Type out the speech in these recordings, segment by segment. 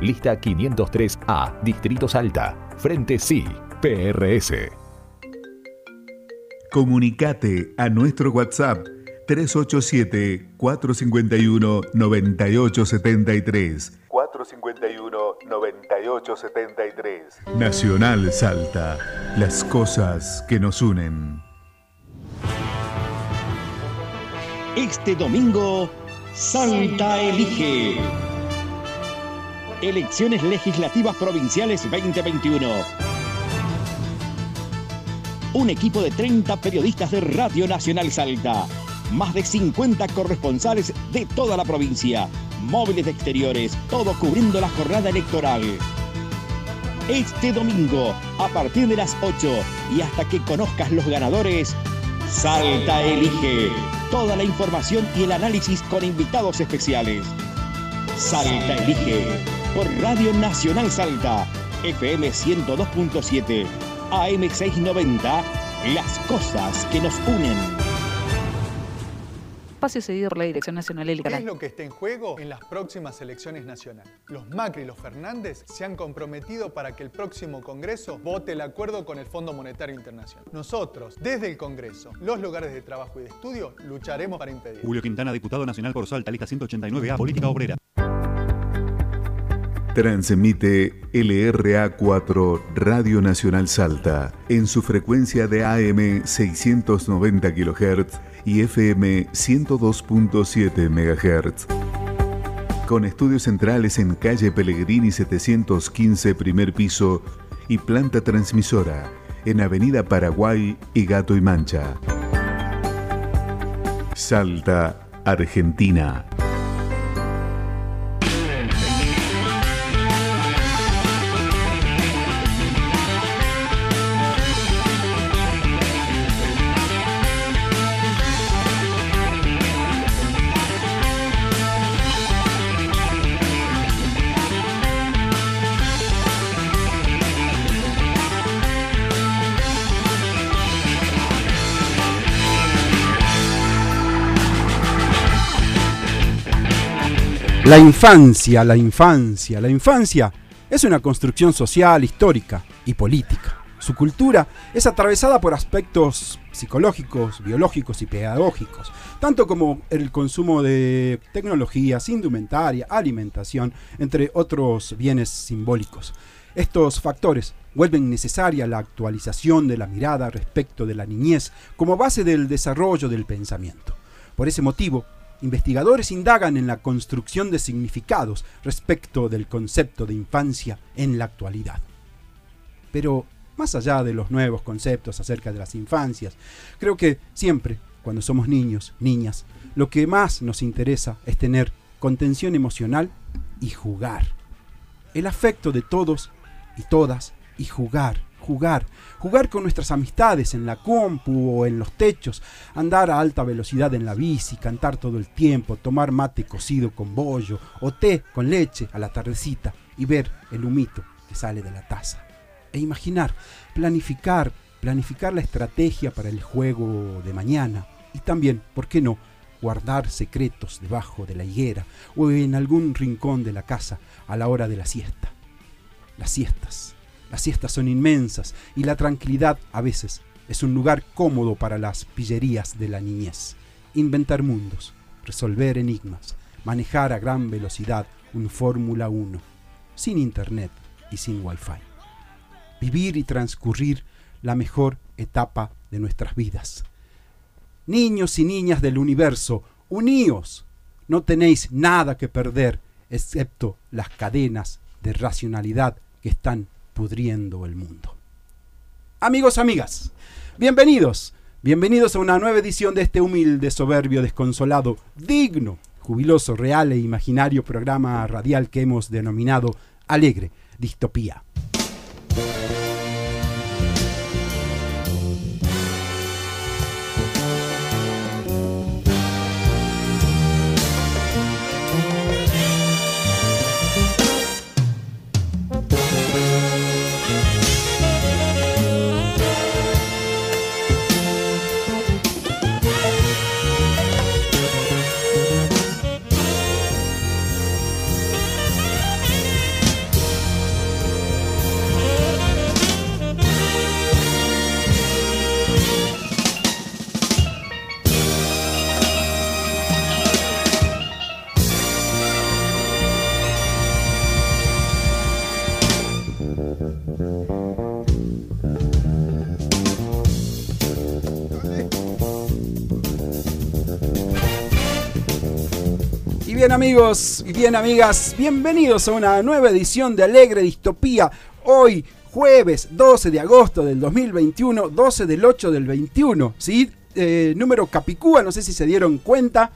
Lista 503A, Distrito Salta. Frente Sí, PRS. Comunicate a nuestro WhatsApp 387-451-9873. 451-9873. Nacional Salta. Las cosas que nos unen. Este domingo, Salta Elige. Elecciones Legislativas Provinciales 2021. Un equipo de 30 periodistas de Radio Nacional Salta. Más de 50 corresponsales de toda la provincia. Móviles de exteriores, todo cubriendo la jornada electoral. Este domingo, a partir de las 8 y hasta que conozcas los ganadores, Salta Elige toda la información y el análisis con invitados especiales. Salta Elige por Radio Nacional Salta, FM 102.7, AM 690, las cosas que nos unen espacio cedido por la Dirección Nacional Electoral. ¿Qué es lo que está en juego en las próximas elecciones nacionales? Los Macri y los Fernández se han comprometido para que el próximo Congreso vote el acuerdo con el Fondo Monetario Internacional. Nosotros, desde el Congreso, los lugares de trabajo y de estudio, lucharemos para impedir. Julio Quintana, diputado nacional por Salta, lista 189A, Política Obrera. Transmite LRA4 Radio Nacional Salta en su frecuencia de AM 690 kHz y FM 102.7 MHz. Con estudios centrales en calle Pellegrini 715 primer piso y planta transmisora en Avenida Paraguay y Gato y Mancha. Salta, Argentina. La infancia, la infancia, la infancia es una construcción social, histórica y política. Su cultura es atravesada por aspectos psicológicos, biológicos y pedagógicos, tanto como el consumo de tecnologías, indumentaria, alimentación, entre otros bienes simbólicos. Estos factores vuelven necesaria la actualización de la mirada respecto de la niñez como base del desarrollo del pensamiento. Por ese motivo, investigadores indagan en la construcción de significados respecto del concepto de infancia en la actualidad. Pero más allá de los nuevos conceptos acerca de las infancias, creo que siempre, cuando somos niños, niñas, lo que más nos interesa es tener contención emocional y jugar. El afecto de todos y todas y jugar jugar, jugar con nuestras amistades en la compu o en los techos, andar a alta velocidad en la bici, cantar todo el tiempo, tomar mate cocido con bollo o té con leche a la tardecita y ver el humito que sale de la taza. E imaginar, planificar, planificar la estrategia para el juego de mañana y también, ¿por qué no?, guardar secretos debajo de la higuera o en algún rincón de la casa a la hora de la siesta. Las siestas las siestas son inmensas y la tranquilidad a veces es un lugar cómodo para las pillerías de la niñez. Inventar mundos, resolver enigmas, manejar a gran velocidad un Fórmula 1, sin internet y sin wifi. Vivir y transcurrir la mejor etapa de nuestras vidas. Niños y niñas del universo, uníos. No tenéis nada que perder excepto las cadenas de racionalidad que están pudriendo el mundo. Amigos, amigas, bienvenidos, bienvenidos a una nueva edición de este humilde, soberbio, desconsolado, digno, jubiloso, real e imaginario programa radial que hemos denominado Alegre Distopía. Amigos y bien amigas, bienvenidos a una nueva edición de Alegre Distopía. Hoy, jueves 12 de agosto del 2021, 12 del 8 del 21, ¿sí? Eh, número Capicúa, no sé si se dieron cuenta.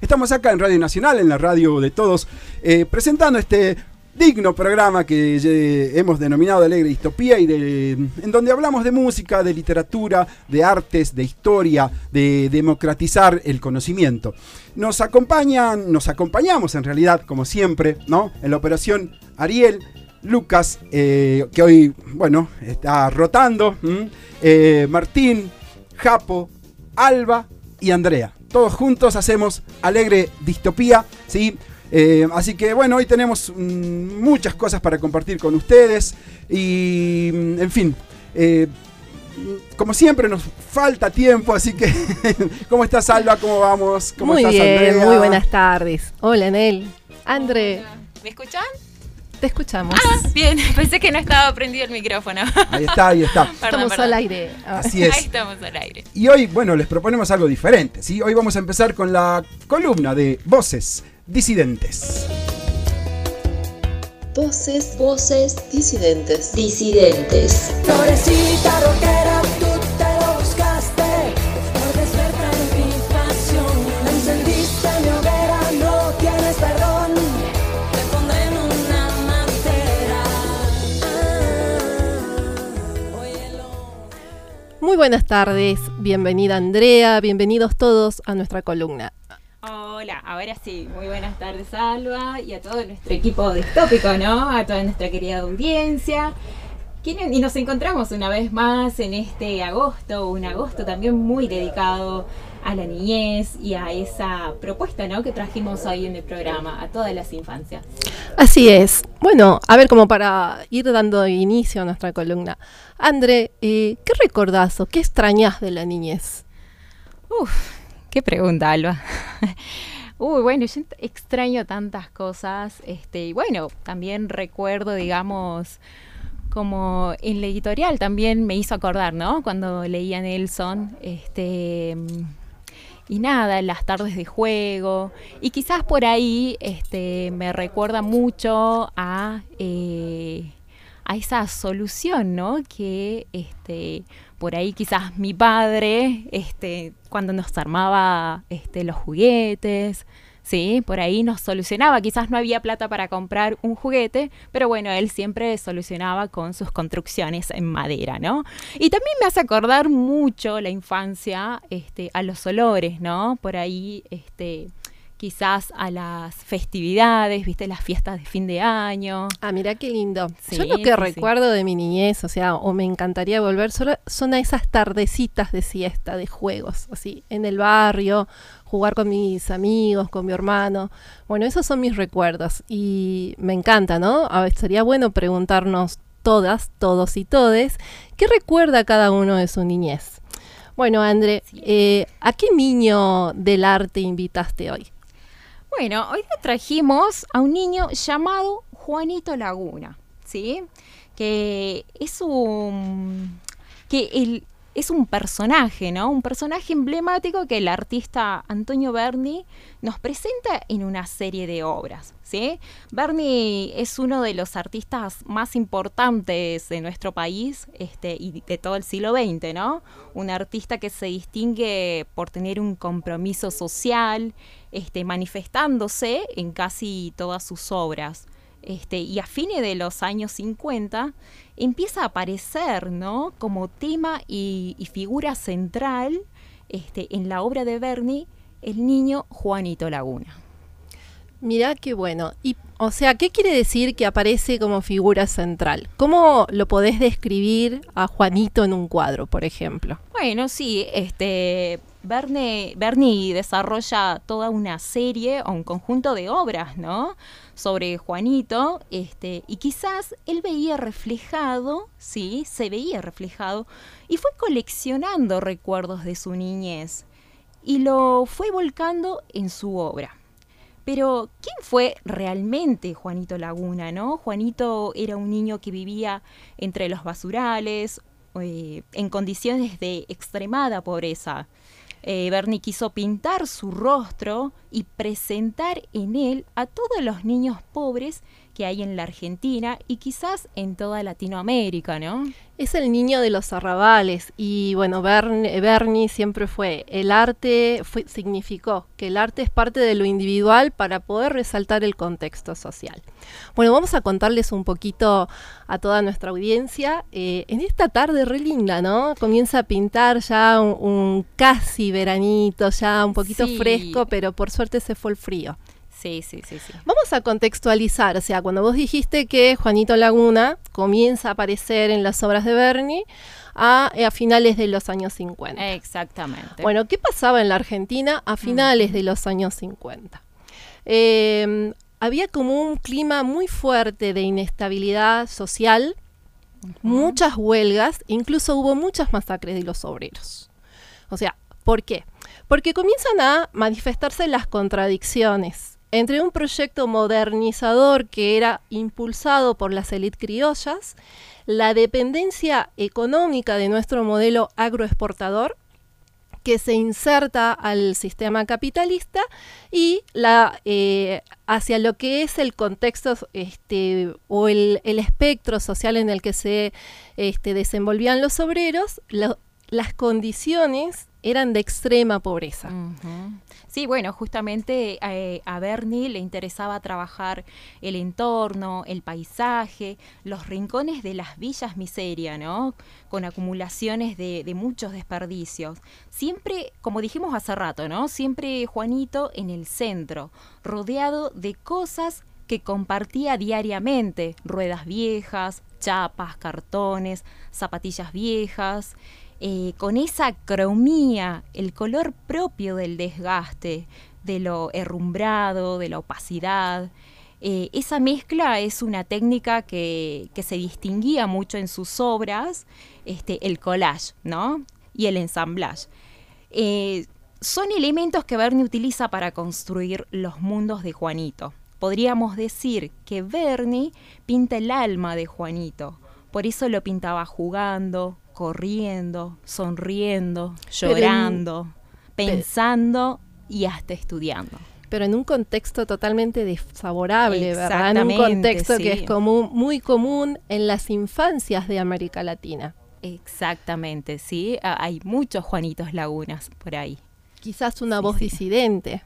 Estamos acá en Radio Nacional, en la radio de todos, eh, presentando este digno programa que eh, hemos denominado Alegre Distopía y en donde hablamos de música, de literatura, de artes, de historia, de democratizar el conocimiento. Nos acompañan, nos acompañamos en realidad, como siempre, ¿no? En la operación Ariel, Lucas, eh, que hoy, bueno, está rotando, eh, Martín, Japo, Alba y Andrea. Todos juntos hacemos Alegre Distopía, ¿sí? Eh, así que bueno, hoy tenemos mm, muchas cosas para compartir con ustedes y mm, en fin. Eh, como siempre nos falta tiempo, así que ¿cómo estás Alba? ¿Cómo vamos? ¿Cómo muy estás bien, muy buenas tardes. Hola Nel. André. ¿Me escuchan? Te escuchamos. Ah, bien, pensé que no estaba prendido el micrófono. Ahí está, ahí está. estamos al aire. Así es. Ahí estamos al aire. Y hoy, bueno, les proponemos algo diferente, ¿sí? Hoy vamos a empezar con la columna de voces disidentes. Voces, voces disidentes. Disidentes. Florecita rockera, tú te lo buscaste. Por despertar mi pasión. Encendiste mi hoguera, no tienes perdón. Te pondré en una mantera. Muy buenas tardes, bienvenida Andrea, bienvenidos todos a nuestra columna. Hola, ahora sí, muy buenas tardes Alba y a todo nuestro equipo distópico, ¿no? A toda nuestra querida audiencia. Y nos encontramos una vez más en este agosto, un agosto también muy dedicado a la niñez y a esa propuesta ¿no? que trajimos hoy en el programa, a todas las infancias. Así es. Bueno, a ver, como para ir dando inicio a nuestra columna. André, eh, ¿qué recordás o qué extrañas de la niñez? Uf, qué pregunta, Alba. Uy, bueno, yo extraño tantas cosas. Este, y bueno, también recuerdo, digamos, como en la editorial también me hizo acordar, ¿no? Cuando leía Nelson, este y nada, las tardes de juego. Y quizás por ahí este, me recuerda mucho a, eh, a esa solución, ¿no? Que este, por ahí quizás mi padre, este, cuando nos armaba este, los juguetes, ¿sí? Por ahí nos solucionaba, quizás no había plata para comprar un juguete, pero bueno, él siempre solucionaba con sus construcciones en madera, ¿no? Y también me hace acordar mucho la infancia este, a los olores, ¿no? Por ahí, este, quizás a las festividades, viste, las fiestas de fin de año. Ah, mira qué lindo. Yo lo que recuerdo de mi niñez, o sea, o me encantaría volver, solo son a esas tardecitas de siesta, de juegos, así, en el barrio, jugar con mis amigos, con mi hermano. Bueno, esos son mis recuerdos y me encanta, ¿no? A ver, sería bueno preguntarnos todas, todos y todes, ¿qué recuerda cada uno de su niñez? Bueno, André, eh, ¿a qué niño del arte invitaste hoy? Bueno, hoy trajimos a un niño llamado Juanito Laguna, ¿sí? Que es un que el, es un personaje, ¿no? Un personaje emblemático que el artista Antonio Berni nos presenta en una serie de obras, ¿sí? Berni es uno de los artistas más importantes de nuestro país este, y de todo el siglo XX, ¿no? Un artista que se distingue por tener un compromiso social, este, manifestándose en casi todas sus obras. Este, y a fines de los años 50 empieza a aparecer ¿no? como tema y, figura central este, en la obra de Berni el niño Juanito Laguna. Mirá qué bueno. Y, o sea, ¿qué quiere decir que aparece como figura central? ¿Cómo lo podés describir a Juanito en un cuadro, por ejemplo? Bueno, sí, este, Bernie, desarrolla toda una serie o un conjunto de obras, ¿no? Sobre Juanito, este, y quizás él veía reflejado, sí, se veía reflejado, y fue coleccionando recuerdos de su niñez y lo fue volcando en su obra. Pero, ¿quién fue realmente Juanito Laguna, no? Juanito era un niño que vivía entre los basurales, eh, en condiciones de extremada pobreza eh, Bernie quiso pintar su rostro y presentar en él a todos los niños pobres que hay en la Argentina y quizás en toda Latinoamérica, ¿no? Es el niño de los arrabales y bueno, Bernie, siempre fue, el arte significó que el arte es parte de lo individual para poder resaltar el contexto social. Bueno, vamos a contarles un poquito a toda nuestra audiencia. Eh, en esta tarde re linda, ¿no? Comienza a pintar ya un, casi veranito, ya un poquito fresco, pero por suerte se fue el frío. Sí, sí, sí, sí. Vamos a contextualizar, o sea, cuando vos dijiste que Juanito Laguna comienza a aparecer en las obras de Bernie a, eh, finales de los años 50. Exactamente. Bueno, ¿qué pasaba en la Argentina a finales de los años 50? Em, había como un clima muy fuerte de inestabilidad social, muchas huelgas, incluso hubo muchas masacres de los obreros. O sea, ¿por qué? Porque comienzan a manifestarse las contradicciones entre un proyecto modernizador que era impulsado por las élites criollas, la dependencia económica de nuestro modelo agroexportador, que se inserta al sistema capitalista y eh, hacia lo que es el contexto este, o el, espectro social en el que se este, desenvolvían los obreros, las condiciones eran de extrema pobreza. Sí, bueno, justamente eh, a Bernie le interesaba trabajar el entorno, el paisaje, los rincones de las villas miseria, ¿no? Con acumulaciones de, de muchos desperdicios. Siempre, como dijimos hace rato, ¿no? Siempre Juanito en el centro, rodeado de cosas que compartía diariamente, ruedas viejas, chapas, cartones, zapatillas viejas. Eh, con esa cromía, el color propio del desgaste, de lo herrumbrado, de la opacidad. Eh, esa mezcla es una técnica que, se distinguía mucho en sus obras, este, el collage, ¿no? Y el ensamblage. Eh, son elementos que Bernie utiliza para construir los mundos de Juanito. Podríamos decir que Bernie pinta el alma de Juanito, por eso lo pintaba jugando, corriendo, sonriendo, llorando, pensando y hasta estudiando. Pero en un contexto totalmente desfavorable, ¿verdad? En un contexto que es común, muy común en las infancias de América Latina. Exactamente, sí. Hay muchos Juanitos Lagunas por ahí. Quizás una voz disidente.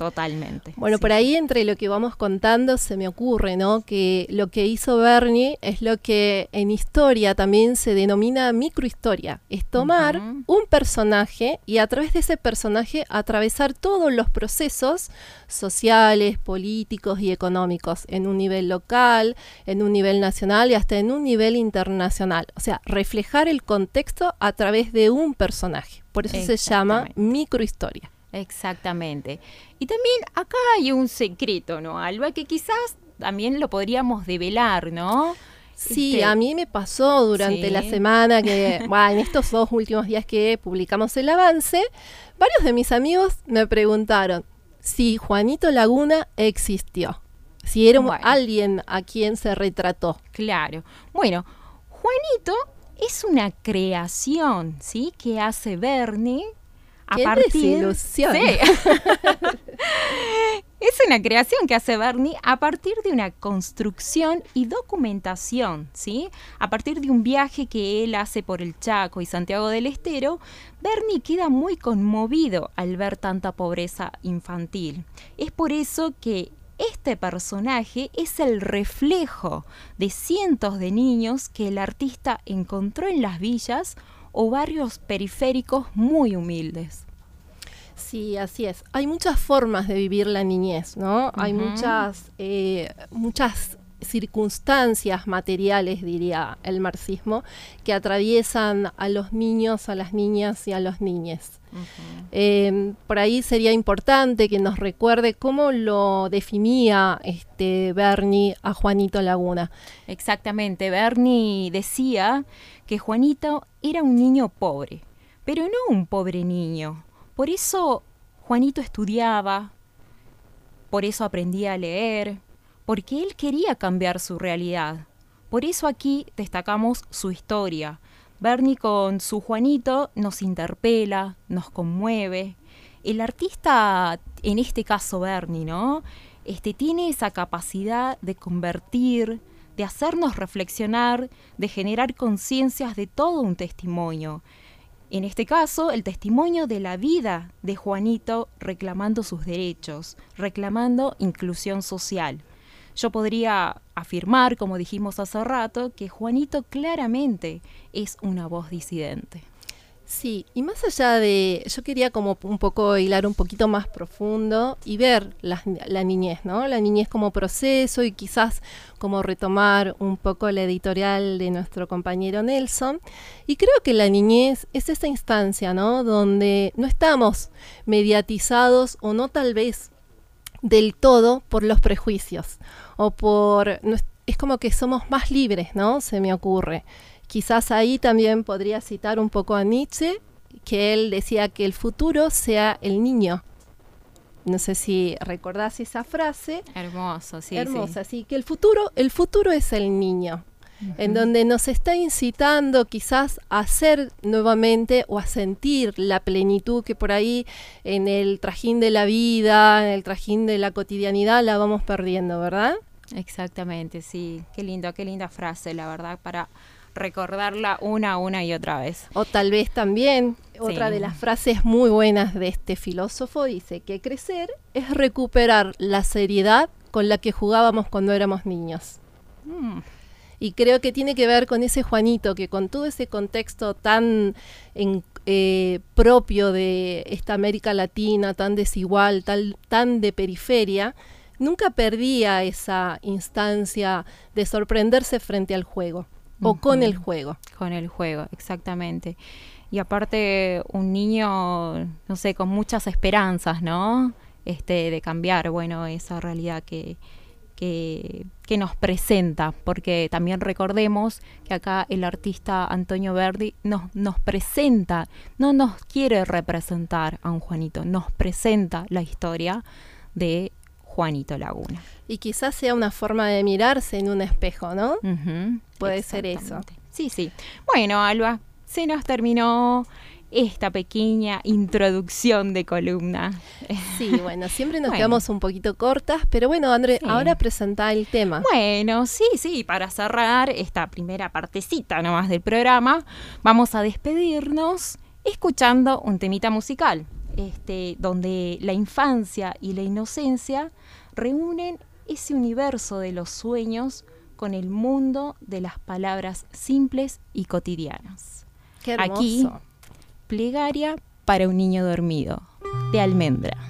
Totalmente. Bueno, por ahí entre lo que vamos contando se me ocurre, ¿no? Que lo que hizo Bernie es lo que en historia también se denomina microhistoria. Es tomar un personaje y a través de ese personaje atravesar todos los procesos sociales, políticos y económicos en un nivel local, en un nivel nacional y hasta en un nivel internacional. O sea, reflejar el contexto a través de un personaje. Por eso se llama microhistoria. Exactamente. Y también acá hay un secreto, ¿no, Alba? Que quizás también lo podríamos develar, ¿no? Sí, este, a mí me pasó durante la semana que, bueno, en estos dos últimos días que publicamos el avance, varios de mis amigos me preguntaron si Juanito Laguna existió, si era alguien a quien se retrató. Claro. Bueno, Juanito es una creación, ¿sí? Que hace Bernie a partir sí. es una creación que hace Bernie a partir de una construcción y documentación, ¿sí? A partir de un viaje que él hace por el Chaco y Santiago del Estero, Bernie queda muy conmovido al ver tanta pobreza infantil. Es por eso que este personaje es el reflejo de cientos de niños que el artista encontró en las villas o barrios periféricos muy humildes. Sí, así es. Hay muchas formas de vivir la niñez, ¿no? Hay muchas, eh, muchas circunstancias materiales, diría el marxismo, que atraviesan a los niños, a las niñas y a los niñes. Em, por ahí sería importante que nos recuerde cómo lo definía este Bernie a Juanito Laguna. Exactamente, Bernie decía que Juanito era un niño pobre, pero no un pobre niño. Por eso Juanito estudiaba, por eso aprendía a leer, porque él quería cambiar su realidad. Por eso aquí destacamos su historia, Bernie con su Juanito nos interpela, nos conmueve. El artista, en este caso Bernie, ¿no? Este, tiene esa capacidad de convertir, de hacernos reflexionar, de generar conciencias de todo un testimonio. En este caso, el testimonio de la vida de Juanito reclamando sus derechos, reclamando inclusión social. Yo podría afirmar, como dijimos hace rato, que Juanito claramente es una voz disidente. Sí, y más allá de, yo quería como un poco hilar un poquito más profundo y ver la, la, niñez, ¿no? La niñez como proceso y quizás como retomar un poco la editorial de nuestro compañero Nelson. Y creo que la niñez es esa instancia, ¿no? Donde no estamos mediatizados o no tal vez del todo por los prejuicios o por... es como que somos más libres, ¿no? Se me ocurre. Quizás ahí también podría citar un poco a Nietzsche, que él decía que el futuro sea el niño. No sé si recordás esa frase. Hermoso, sí. Hermosa, sí. que el futuro, el futuro es el niño en donde nos está incitando quizás a hacer nuevamente o a sentir la plenitud que por ahí en el trajín de la vida, en el trajín de la cotidianidad la vamos perdiendo, ¿verdad? Exactamente, sí. Qué lindo, qué linda frase, la verdad, para recordarla una, una y otra vez. O tal vez también otra de las frases muy buenas de este filósofo dice que crecer es recuperar la seriedad con la que jugábamos cuando éramos niños. Mm. Y creo que tiene que ver con ese Juanito, que con todo ese contexto tan eh, propio de esta América Latina, tan desigual, tan de periferia, nunca perdía esa instancia de sorprenderse frente al juego o con el juego. Con el juego, exactamente. Y aparte, un niño, no sé, con muchas esperanzas, ¿no? Este, de cambiar, bueno, esa realidad que, que, nos presenta, porque también recordemos que acá el artista Antonio Verdi nos, nos presenta, no nos quiere representar a un Juanito, nos presenta la historia de Juanito Laguna. Y quizás sea una forma de mirarse en un espejo, ¿no? Puede ser eso. Sí, sí. Bueno, Alba, se nos terminó esta pequeña introducción de columna. Sí, bueno, siempre nos quedamos un poquito cortas, pero bueno, André, ahora presenta el tema. Bueno, sí, sí, para cerrar esta primera partecita nomás del programa, vamos a despedirnos escuchando un temita musical, este, donde la infancia y la inocencia reúnen ese universo de los sueños con el mundo de las palabras simples y cotidianas. Qué. Aquí Plegaria para un niño dormido, de almendra.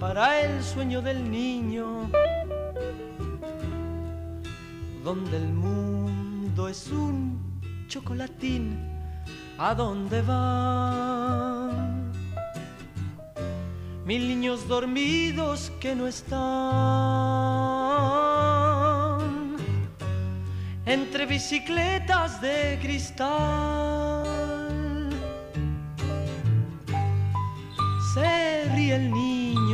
para el sueño del niño, donde el mundo es un chocolatín ¿A dónde van? Mil niños dormidos que no están entre bicicletas de cristal. Se ríe el niño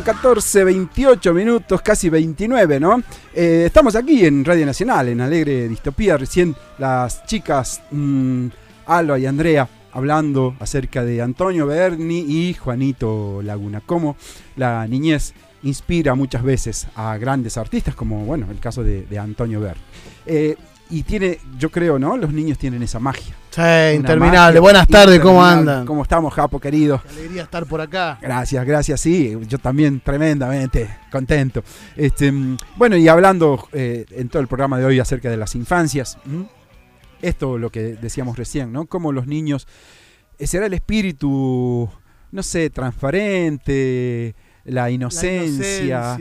En 14, 28 minutos, casi 29, ¿no? Eh, estamos aquí en Radio Nacional, en Alegre Distopía. Recién las chicas mm, Alba y Andrea hablando acerca de Antonio Berni y Juanito Laguna. Cómo la niñez inspira muchas veces a grandes artistas, como, bueno, el caso de, Antonio Berni. Eh, y tiene, yo creo, ¿no? Los niños tienen esa magia. Sí, interminable. Buenas tardes, ¿cómo andan? ¿Cómo estamos, Japo, querido? Qué alegría estar por acá. Gracias, gracias, sí. Yo también tremendamente contento. Este, bueno, y hablando eh, en todo el programa de hoy acerca de las infancias, esto lo que decíamos recién, ¿no? Cómo los niños, eh, será el espíritu, no sé, transparente, la inocencia.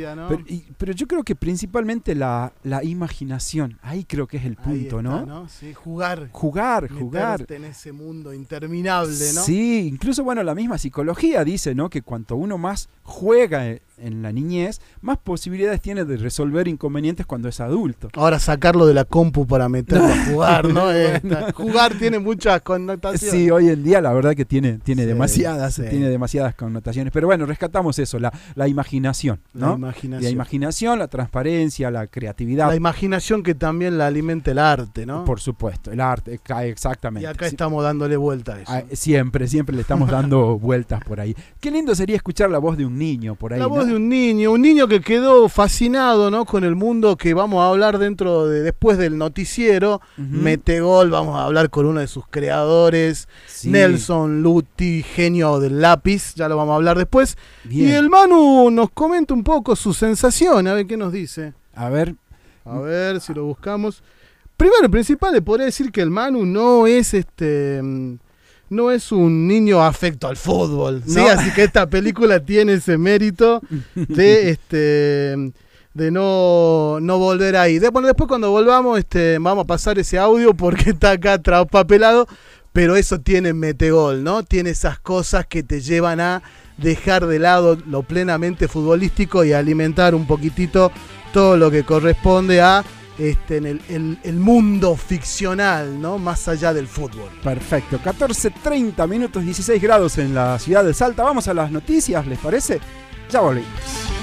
pero, yo creo que principalmente la, imaginación. Ahí creo que es el punto, ¿no? jugar. Jugar, jugar. en ese mundo interminable, ¿no? Sí, incluso, bueno, la misma psicología dice, ¿no? Que cuanto uno más juega en la niñez, más posibilidades tiene de resolver inconvenientes cuando es adulto. Ahora sacarlo de la compu para meterlo a jugar, ¿no? jugar tiene muchas connotaciones. Sí, hoy en día la verdad que tiene, tiene demasiadas, tiene demasiadas connotaciones. Pero bueno, rescatamos eso, la, la imaginación, ¿no? La imaginación. La imaginación, la transparencia, la creatividad. La imaginación que también la alimenta el arte, ¿no? Por supuesto, el arte, exactamente. Y acá estamos dándole vuelta a eso. Ah, siempre, siempre le estamos dando vueltas por ahí. Qué lindo sería escuchar la voz de un niño por ahí de un niño, un niño que quedó fascinado ¿no? con el mundo que vamos a hablar dentro de después del noticiero. Metegol, vamos a hablar con uno de sus creadores, Nelson Luti, genio del lápiz, ya lo vamos a hablar después. Y el Manu nos comenta un poco su sensación, a ver qué nos dice. A ver. A ver si lo buscamos. Primero y principal, le podría decir que el Manu no es este no es un niño afecto al fútbol. ¿sí? Así que esta película tiene ese mérito de este de no, no volver ahí. De, bueno, después cuando volvamos este, vamos a pasar ese audio porque está acá papelado, pero eso tiene Metegol, ¿no? Tiene esas cosas que te llevan a dejar de lado lo plenamente futbolístico y alimentar un poquitito todo lo que corresponde a este, en el, el, mundo ficcional, ¿no? Más allá del fútbol. Perfecto. 14.30 minutos, 16 grados en la ciudad de Salta. Vamos a las noticias, ¿les parece? Ya volvemos.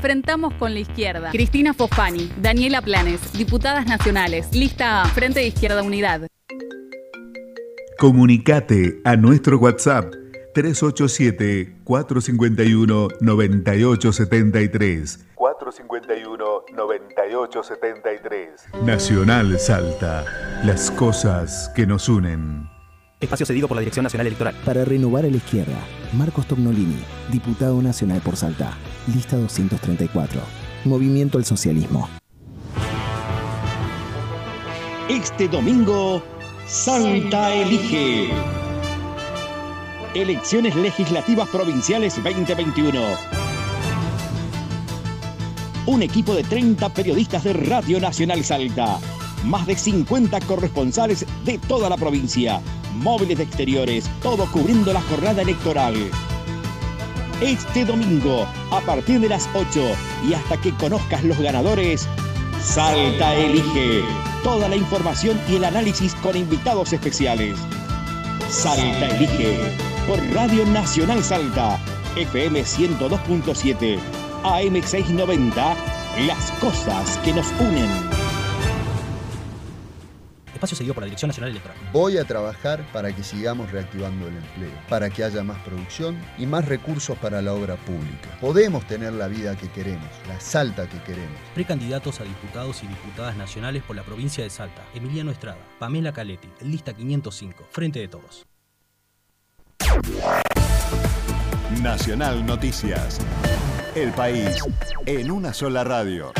Enfrentamos con la izquierda. Cristina Fofani, Daniela Planes, diputadas nacionales. Lista A, Frente de Izquierda Unidad. Comunicate a nuestro WhatsApp 387-451-9873. 451-9873. Nacional Salta. Las cosas que nos unen. Espacio cedido por la Dirección Nacional Electoral. Para renovar a la izquierda, Marcos Tognolini, diputado nacional por Salta. Lista 234. Movimiento al Socialismo. Este domingo, Salta elige. Elecciones Legislativas Provinciales 2021. Un equipo de 30 periodistas de Radio Nacional Salta. Más de 50 corresponsales de toda la provincia. Móviles de exteriores, todo cubriendo la jornada electoral este domingo a partir de las 8 y hasta que conozcas los ganadores, Salta Elige. Toda la información y el análisis con invitados especiales. Salta Elige por Radio Nacional Salta, FM 102.7, AM 690, las cosas que nos unen espacio cedido por la Dirección Nacional Electoral. Voy a trabajar para que sigamos reactivando el empleo, para que haya más producción y más recursos para la obra pública. Podemos tener la vida que queremos, la Salta que queremos. Precandidatos a diputados y diputadas nacionales por la provincia de Salta. Emiliano Estrada, Pamela Caletti, lista 505, Frente de Todos. Nacional Noticias. El país en una sola radio.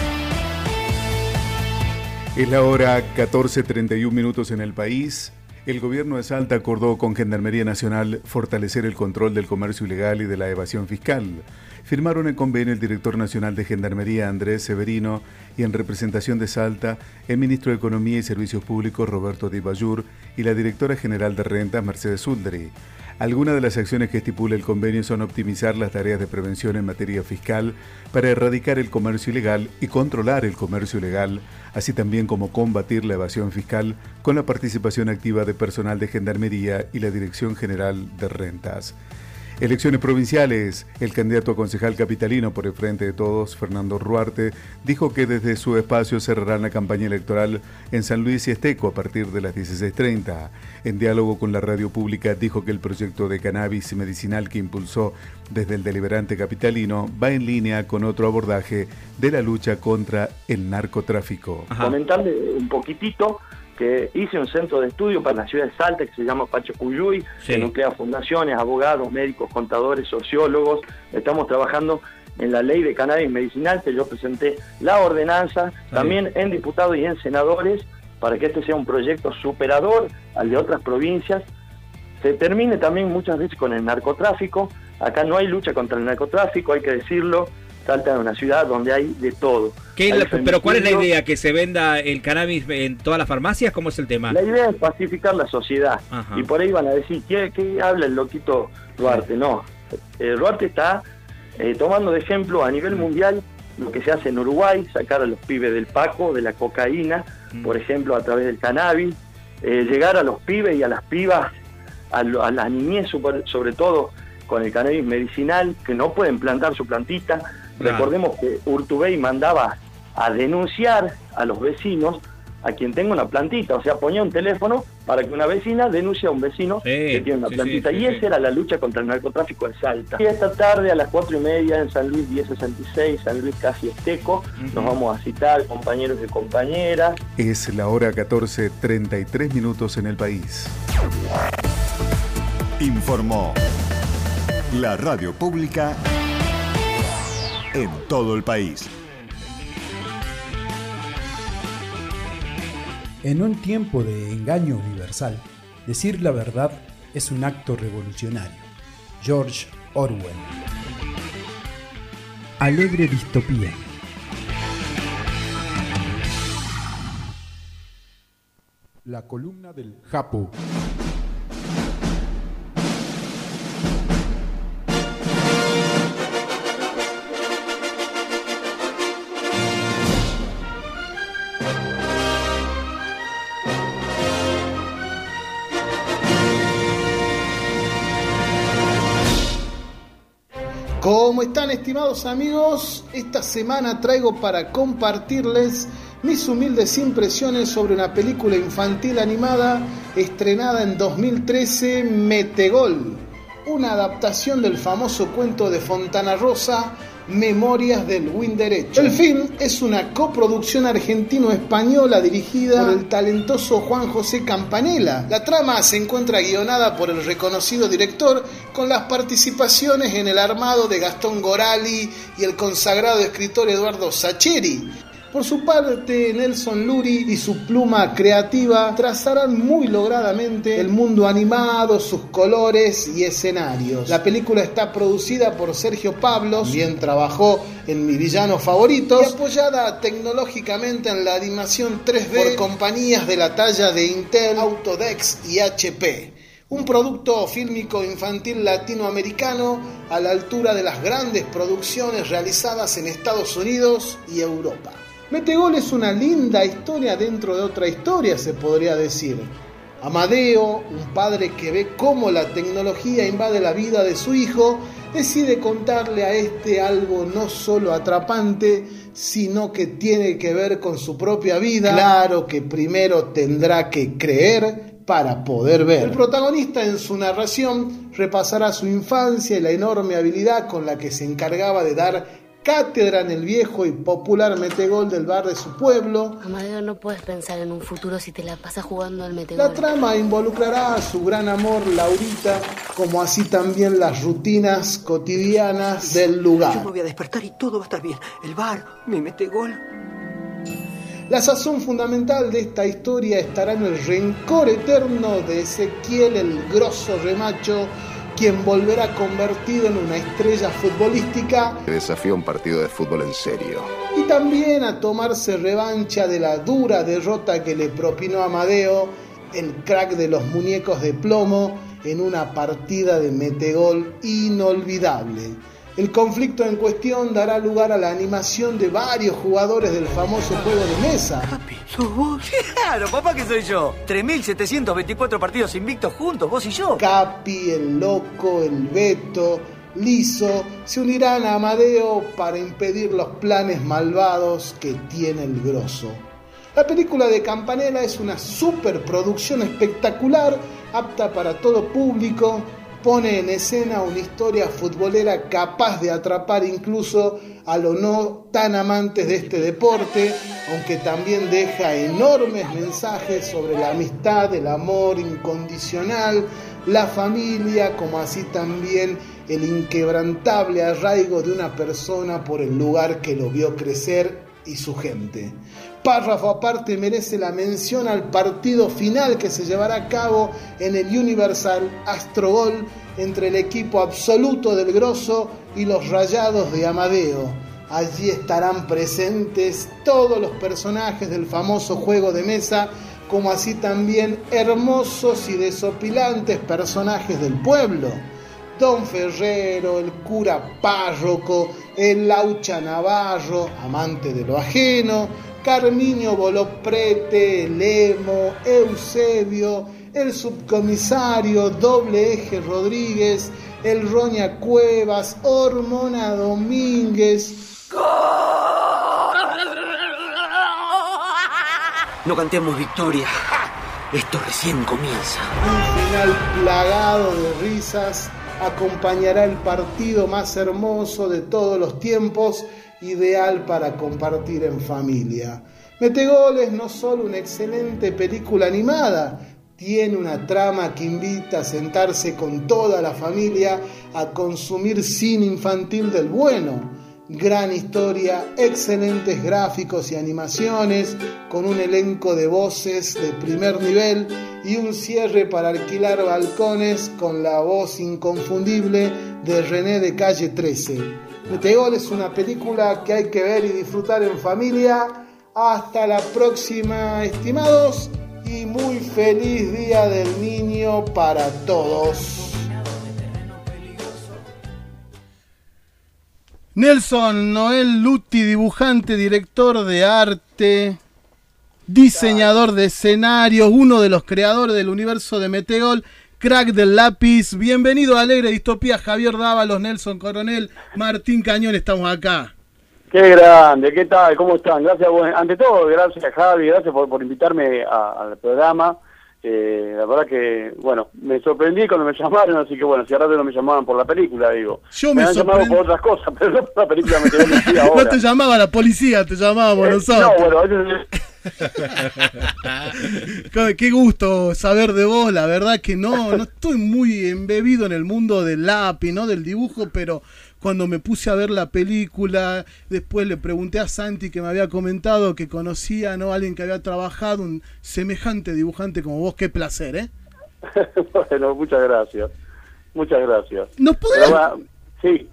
Es la hora 14.31 minutos en el país. El gobierno de Salta acordó con Gendarmería Nacional fortalecer el control del comercio ilegal y de la evasión fiscal. Firmaron el convenio el director nacional de Gendarmería Andrés Severino y en representación de Salta el ministro de Economía y Servicios Públicos Roberto Di Bayur y la directora general de Rentas Mercedes Uldri. Algunas de las acciones que estipula el convenio son optimizar las tareas de prevención en materia fiscal para erradicar el comercio ilegal y controlar el comercio ilegal, así también como combatir la evasión fiscal con la participación activa de personal de Gendarmería y la Dirección General de Rentas. Elecciones provinciales. El candidato a concejal capitalino por el Frente de Todos, Fernando Ruarte, dijo que desde su espacio cerrarán la campaña electoral en San Luis y Esteco a partir de las 16.30. En diálogo con la radio pública dijo que el proyecto de cannabis medicinal que impulsó desde el deliberante capitalino va en línea con otro abordaje de la lucha contra el narcotráfico. Comentarle un poquitito que hice un centro de estudio para la ciudad de Salta que se llama Pacho Cuyuy, que nuclea fundaciones, abogados, médicos, contadores, sociólogos. Estamos trabajando en la ley de cannabis medicinal, que yo presenté la ordenanza, también en diputados y en senadores, para que este sea un proyecto superador al de otras provincias. Se termine también muchas veces con el narcotráfico. Acá no hay lucha contra el narcotráfico, hay que decirlo. Salta es una ciudad donde hay de todo. pero ¿cuál es la idea? ¿Que se venda el cannabis en todas las farmacias? ¿Cómo es el tema? La idea es pacificar la sociedad. Y por ahí van a decir, ¿qué, habla el loquito Duarte? No, eh, Ruarte está eh, tomando de ejemplo a nivel mundial lo que se hace en Uruguay, sacar a los pibes del Paco, de la cocaína, por ejemplo, a través del cannabis, llegar a los pibes y a las pibas, a, la niñez sobre todo, con el cannabis medicinal, que no pueden plantar su plantita. Recordemos que Urtubey mandaba a denunciar a los vecinos a quien tenga una plantita, o sea, ponía un teléfono para que una vecina denuncie a un vecino que tiene una plantita. y esa era la lucha contra el narcotráfico de Salta. Y esta tarde a las cuatro y media en San Luis 1066, San Luis casi Esteco, nos vamos a citar compañeros y compañeras. Es la hora 14, 33 minutos en el país. Informó la radio pública en todo el país. En un tiempo de engaño universal, decir la verdad es un acto revolucionario. George Orwell. Alegre distopía. La columna del Japo. ¿Cómo están estimados amigos? Esta semana traigo para compartirles mis humildes impresiones sobre una película infantil animada estrenada en 2013, Metegol, una adaptación del famoso cuento de Fontana Rosa Memorias del Win Derecho. El film es una coproducción argentino-española dirigida por el talentoso Juan José Campanella. La trama se encuentra guionada por el reconocido director con las participaciones en el armado de Gastón Gorali y el consagrado escritor Eduardo Sacheri. Por su parte, Nelson Luri y su pluma creativa trazarán muy logradamente el mundo animado, sus colores y escenarios. La película está producida por Sergio Pablos, quien trabajó en Mi Villano Favorito, y apoyada tecnológicamente en la animación 3D por compañías de la talla de Intel, Autodex y HP un producto fílmico infantil latinoamericano a la altura de las grandes producciones realizadas en Estados Unidos y Europa. Metegol es una linda historia dentro de otra historia, se podría decir. Amadeo, un padre que ve cómo la tecnología invade la vida de su hijo, decide contarle a este algo no solo atrapante, sino que tiene que ver con su propia vida. Claro que primero tendrá que creer para poder ver. El protagonista en su narración repasará su infancia y la enorme habilidad con la que se encargaba de dar cátedra en el viejo y popular metegol del bar de su pueblo. Amadeo, no puedes pensar en un futuro si te la pasas jugando al metegol. La trama involucrará a su gran amor Laurita, como así también las rutinas cotidianas del lugar. Yo me voy a despertar y todo va a estar bien. El bar, mi metegol. La sazón fundamental de esta historia estará en el rencor eterno de Ezequiel, el grosso remacho quien volverá convertido en una estrella futbolística. Desafía un partido de fútbol en serio. Y también a tomarse revancha de la dura derrota que le propinó Amadeo, el crack de los muñecos de plomo, en una partida de metegol inolvidable. El conflicto en cuestión dará lugar a la animación de varios jugadores del famoso juego de mesa. Papi, ¿sos vos? Claro, papá, que soy yo. 3.724 partidos invictos juntos, vos y yo. Capi, el loco, el Beto, Liso se unirán a Amadeo para impedir los planes malvados que tiene el grosso. La película de Campanella es una superproducción espectacular, apta para todo público, pone en escena una historia futbolera capaz de atrapar incluso a los no tan amantes de este deporte, aunque también deja enormes mensajes sobre la amistad, el amor incondicional, la familia, como así también el inquebrantable arraigo de una persona por el lugar que lo vio crecer y su gente. Párrafo aparte merece la mención al partido final que se llevará a cabo en el Universal Astrogol entre el equipo absoluto del Grosso y los Rayados de Amadeo. Allí estarán presentes todos los personajes del famoso juego de mesa, como así también hermosos y desopilantes personajes del pueblo Don Ferrero, el cura párroco, el laucha Navarro, amante de lo ajeno, Carminio Boloprete, Lemo, Eusebio, el subcomisario Doble Eje Rodríguez, el Roña Cuevas, Hormona Domínguez. No cantemos victoria. Esto recién comienza. Un final plagado de risas acompañará el partido más hermoso de todos los tiempos, ideal para compartir en familia. Metegol es no solo una excelente película animada, tiene una trama que invita a sentarse con toda la familia a consumir cine infantil del bueno. Gran historia, excelentes gráficos y animaciones, con un elenco de voces de primer nivel y un cierre para alquilar balcones con la voz inconfundible de René de Calle 13. Metegol es una película que hay que ver y disfrutar en familia. Hasta la próxima, estimados, y muy feliz Día del Niño para todos. Nelson Noel Luti, dibujante, director de arte, diseñador de escenarios, uno de los creadores del universo de Metegol, crack del lápiz. Bienvenido a Alegre Distopía, Javier Dávalos, Nelson Coronel, Martín Cañón, estamos acá. Qué grande, ¿qué tal? ¿Cómo están? Gracias, bueno, ante todo, gracias Javi, gracias por, por invitarme a- al programa. Eh, la verdad que, bueno, me sorprendí cuando me llamaron, así que bueno, si ahora no me llamaban por la película, digo. Yo me han llamado por otras cosas, pero no por la película me quedé ahora. No te llamaba la policía, te llamábamos Eh, nosotros. No, bueno, Qué- gusto saber de vos, la verdad que no, no estoy muy embebido en el mundo del lápiz, ¿no? Del dibujo, pero cuando me puse a ver la película, después le pregunté a Santi que me había comentado que conocía, ¿no? Alguien que había trabajado, un semejante dibujante como vos, qué placer, ¿eh? bueno, muchas gracias. Muchas gracias. ¿Nos podrías- Sí.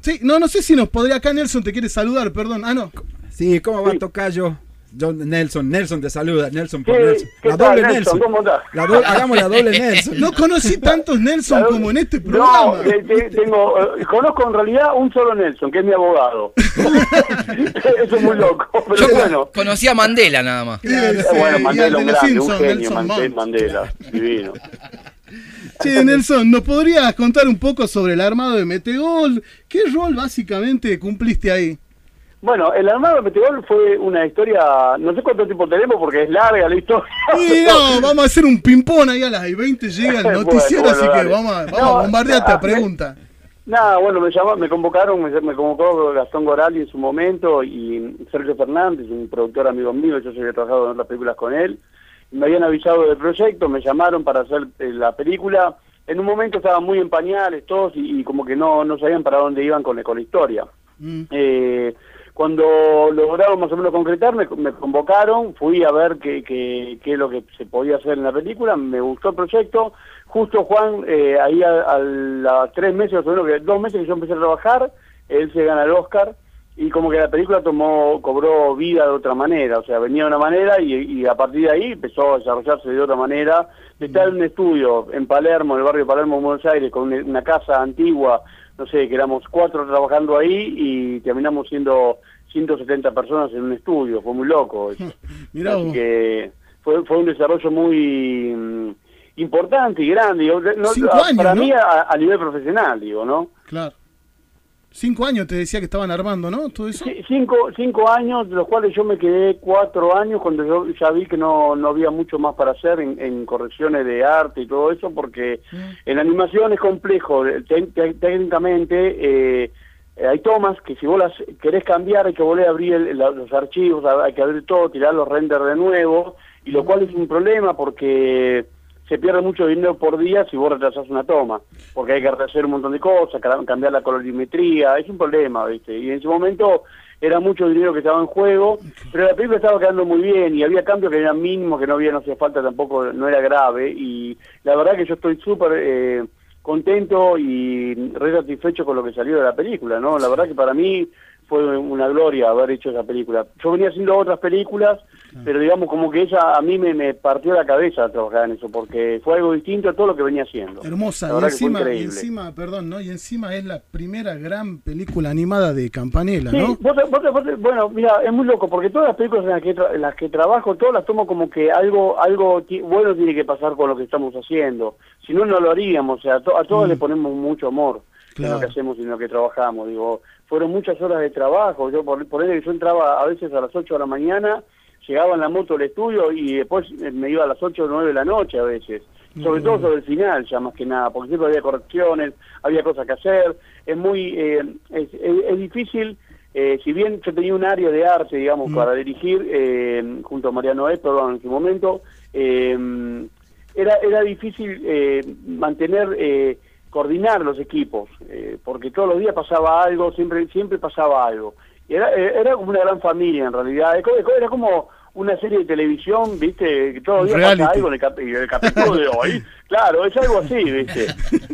Sí, no, no sé si nos podría, acá Nelson te quiere saludar, perdón. Ah, no. Sí, ¿cómo va Tocayo? John Nelson, Nelson te saluda, Nelson por Sí, Nelson. ¿qué La doble Nelson? Nelson. ¿Cómo andás? La do- hagamos la doble Nelson. No conocí tantos Nelson como en este No, programa. eh, te- tengo, eh, conozco en realidad un solo Nelson, que es mi abogado. Eso es muy loco, pero Yo bueno. conocí a Mandela nada más. Eh, bueno, Mandela, un genio, Nelson. Mandela, divino. Che, Nelson, ¿nos podrías contar un poco sobre el armado de Metegol? ¿Qué rol básicamente cumpliste ahí? Bueno, el armado de Metegol fue una historia, no sé cuánto tiempo tenemos porque es larga la historia. Y no, vamos a hacer un ping-pong ahí a las 20 llega el noticiero, bueno, así que vamos a, vamos No, a bombardearte ah, a pregunta. Nada, bueno, me llama, me convocaron, me, me convocó Gastón Gorali en su momento y Sergio Fernández, un productor amigo mío, yo había trabajado en otras películas con él. Me habían avisado del proyecto, me llamaron para hacer eh, la película. En un momento estaban muy en pañales todos y, y como que no, no sabían para dónde iban con, con la historia. Eh, cuando lograron más o menos concretar, me, me convocaron, fui a ver qué, qué, qué es lo que se podía hacer en la película, me gustó el proyecto. Justo Juan, eh, ahí a, a tres meses, o menos, dos meses que yo empecé a trabajar, él se gana el Oscar y como que la película tomó cobró vida de otra manera, o sea, venía de una manera y, a partir de ahí empezó a desarrollarse de otra manera. Estar en un estudio en Palermo, en el barrio de Palermo, en Buenos Aires, con una casa antigua, no sé, que éramos cuatro trabajando ahí y terminamos siendo 170 personas en un estudio, fue muy loco eso. Mirá Así que fue, fue un desarrollo muy mm, importante y grande, digo, no- Cinco a- años, para ¿no? mí a, a nivel profesional, digo, ¿no? Claro. Cinco años te decía que estaban armando, ¿no? Todo eso. Sí, cinco, cinco años, de los cuales yo me quedé cuatro años cuando yo ya vi que no, no había mucho más para hacer en, en correcciones de arte y todo eso, porque en animación es complejo, eh, te- te- técnicamente eh, eh, hay tomas que si vos las querés cambiar hay que volver a abrir el- la- los archivos, hay que abrir todo, tirar los renders de nuevo, y lo cual es un problema porque se pierde mucho dinero por día si vos retrasás una toma, porque hay que hacer un montón de cosas, ca- cambiar la colorimetría, es un problema, ¿viste? Y en ese momento era mucho dinero que estaba en juego, pero la película estaba quedando muy bien y había cambios que eran mínimos, que no había, no hacía falta tampoco, no era grave, y la verdad que yo estoy súper eh, contento y re satisfecho con lo que salió de la película, ¿no? La verdad que para mí fue una gloria haber hecho esa película. Yo venía haciendo otras películas, pero digamos como que ella a mí me, me partió la cabeza trabajar en eso, porque fue algo distinto a todo lo que venía haciendo. Hermosa, y encima, y encima, perdón, ¿no? Y encima es la primera gran película animada de Campanella, ¿no? bueno, mira, es muy loco, porque todas las películas en las que, en las que trabajo, todas las tomo como que algo algo bueno tiene que pasar con lo que estamos haciendo, si no, no lo haríamos, o sea, a, todos le mm. ponemos mucho amor en lo que hacemos y en lo que trabajamos, digo, fueron muchas horas de trabajo. Yo por, por yo entraba a veces a las 8 de la mañana, llegaba en la moto al estudio y después me iba a las 8 o 9 de la noche a veces. Sobre todo sobre el final, ya más que nada, porque siempre había correcciones, había cosas que hacer. Es muy, eh, es, difícil, eh, si bien yo tenía un área de arte, digamos, para dirigir, eh, junto a Mariano perdón, en su momento, era, era difícil mantener coordinar los equipos, eh, porque todos los días pasaba algo, siempre siempre pasaba algo. Era, era como una gran familia en realidad, era como una serie de televisión, viste, que todos los días pasa algo en el, capítulo de hoy. Claro, es algo así, viste,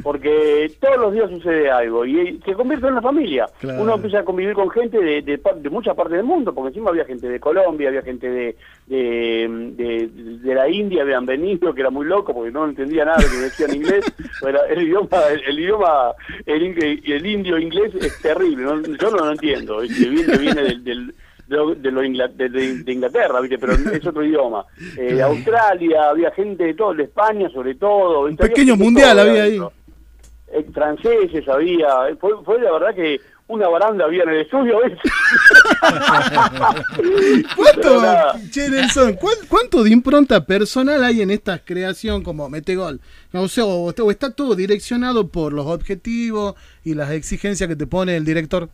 porque todos los días sucede algo y se convierte en una familia. Uno empieza a convivir con gente de, de, de muchas partes del mundo, porque encima había gente de Colombia, había gente de, de, de, la India, habían venido, que era muy loco porque no entendía nada de lo que decía en inglés. El idioma, el, idioma, el, el, indio inglés es terrible, yo no lo entiendo, viene, viene del de, lo de, Inglaterra, ¿viste? pero es otro idioma. Eh, de Australia, había gente de todo, de España sobre todo. Un pequeño mundial había ahí. Eh, franceses había, fue, fue la verdad que una baranda había en el estudio. ¿Cuánto, che, Nelson, ¿cuánto de impronta personal hay en esta creación como Metegol? O sea, o está todo direccionado por los objetivos y las exigencias que te pone el director.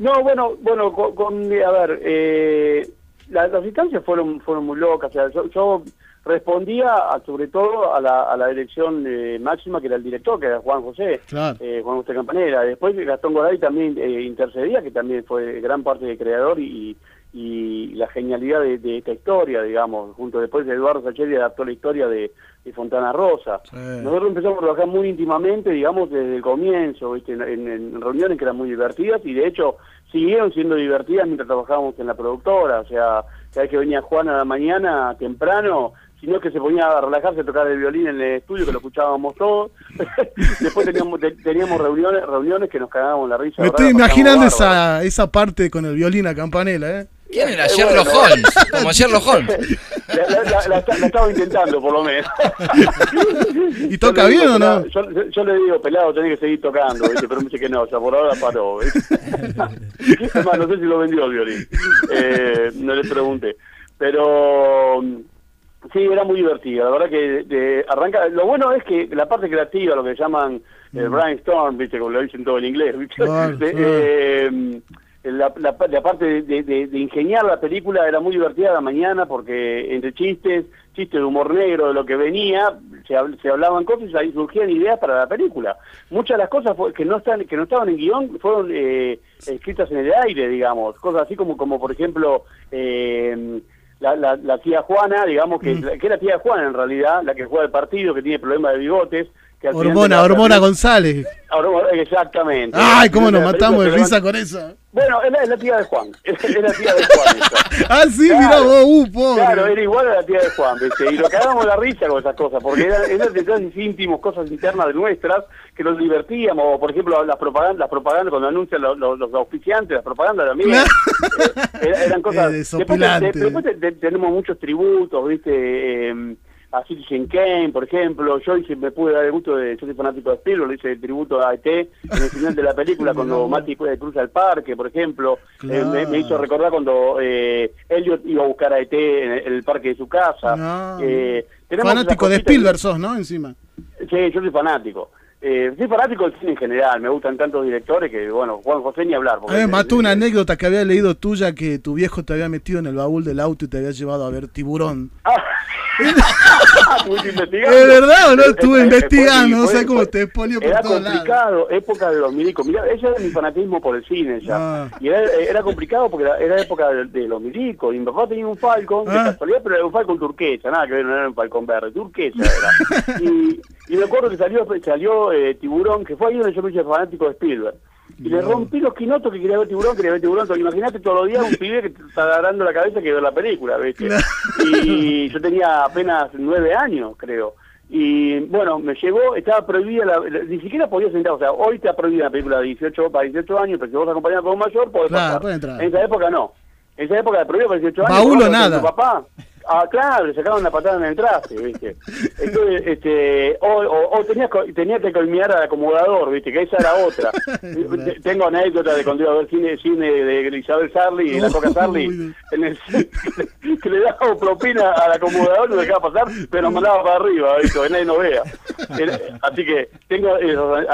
No, bueno, bueno, con, a ver, eh, las, instancias fueron fueron muy locas. O sea, yo, respondía sobre todo a la, a la dirección eh, máxima que era el director, que era Juan José, eh, Juan José Campanera. Después Gastón Goray también intercedía, que también fue gran parte del creador y, y la genialidad de, esta historia, digamos, junto después de Eduardo Sacheri adaptó la historia de, Fontana Rosa. Nosotros empezamos a trabajar muy íntimamente, digamos, desde el comienzo, En, reuniones que eran muy divertidas y de hecho siguieron siendo divertidas mientras trabajábamos en la productora, o sea, cada vez que venía Juan a la mañana temprano, sino que se ponía a relajarse a tocar el violín en el estudio, que lo escuchábamos todos. Después teníamos, teníamos reuniones, reuniones que nos cagábamos la risa. Me estoy imaginando esa, esa parte con el violín a campanela, ¿eh? ¿Quién era? Sherlock Holmes, como Sherlock Holmes. La, estaba intentando, por lo menos. ¿Y toca bien o no? Yo, le digo, pelado, tenés que seguir tocando, pero me dice que no, o sea, por ahora paró. Además, no sé si lo vendió el violín. Eh, no le pregunté. Pero sí, era muy divertido. La verdad que de, arranca. Lo bueno es que la parte creativa, lo que llaman el mm. brainstorm, ¿viste? Como lo dicen todo en inglés, ¿viste? eh, la, la, parte de, de, ingeniar la película era muy divertida la mañana porque entre chistes, chistes de humor negro, de lo que venía, se, se hablaban cosas y ahí surgían ideas para la película. Muchas de las cosas que no están que no estaban en guion fueron eh, escritas en el aire, digamos, cosas así como como por ejemplo eh, la, la, tía Juana, digamos que, que era tía Juana en realidad, la que juega el partido, que tiene problemas de bigotes, hormona, Hormona González. exactamente. Ay, cómo nos matamos de risa con eso. Bueno, es la, tía de Juan. Es, la tía de Juan. ah, sí, mira vos, uh, pobre. Claro, era igual a la tía de Juan, ¿viste? Y lo que hagamos la risa con esas cosas, porque eran, eran detalles íntimos, cosas internas de nuestras, que nos divertíamos. O, por ejemplo, las propagandas, las propagandas cuando anuncian los, los, auspiciantes, las propagandas también. eh, eran cosas. después, después tenemos muchos tributos, ¿viste? Eh, a Citizen Kane, por ejemplo. Yo hice, me pude dar el gusto de, yo soy fanático de Spielberg, le hice el tributo a ET en el final de la película cuando Mati cruza el parque, por ejemplo. Eh, me, hizo recordar cuando eh, Elliot iba a buscar a ET en el, parque de su casa. Eh, fanático de Spielberg sos, ¿no? Encima. Sí, yo soy fanático. Eh, soy fanático del cine en general, me gustan tantos directores que, bueno, Juan José ni hablar. me mató una anécdota que había leído tuya que tu viejo te había metido en el baúl del auto y te había llevado a ver tiburón. Ah. ¿Es verdad o no? Estuve investigando, no sé cómo te expolio por Era complicado, época de los milicos. Mira, ese era mi fanatismo por el cine ya. Ah. Y era, complicado porque era, época de, los milicos. Y mi papá tenía un Falcon, de ah. casualidad, pero era un Falcon turquesa, nada que ver, no era un Falcon verde, turquesa era. y, y me acuerdo que salió, salió eh, Tiburón, que fue ahí donde yo me hice fanático de Spielberg. Y le rompí los quinotos que quería ver tiburón, quería ver tiburón. Imagínate todos los días un pibe que te está agarrando la cabeza que ve la película, ¿viste? Y yo tenía apenas nueve años, creo. Y bueno, me llegó, estaba prohibida, la, ni siquiera podía sentar, o sea, hoy está prohibida la película de 18 para 18 años, pero si vos acompañás con un mayor, podés Claro, pasar. En esa época no. En esa época de prohibida para 18 años. Baúl o nada. Tu papá. Ah, claro, le sacaban una patada en el traste, ¿viste? Entonces, este, o, o, o tenías, tenías que colmear al acomodador, ¿viste? Que esa era otra. Tengo anécdotas de cuando iba a ver cine, cine de Isabel Sarli y la Coca Sarli, en el, que le daba propina al acomodador, lo dejaba pasar, pero nos mandaba para arriba, ¿viste? Que nadie nos vea. Era- Así que tengo esas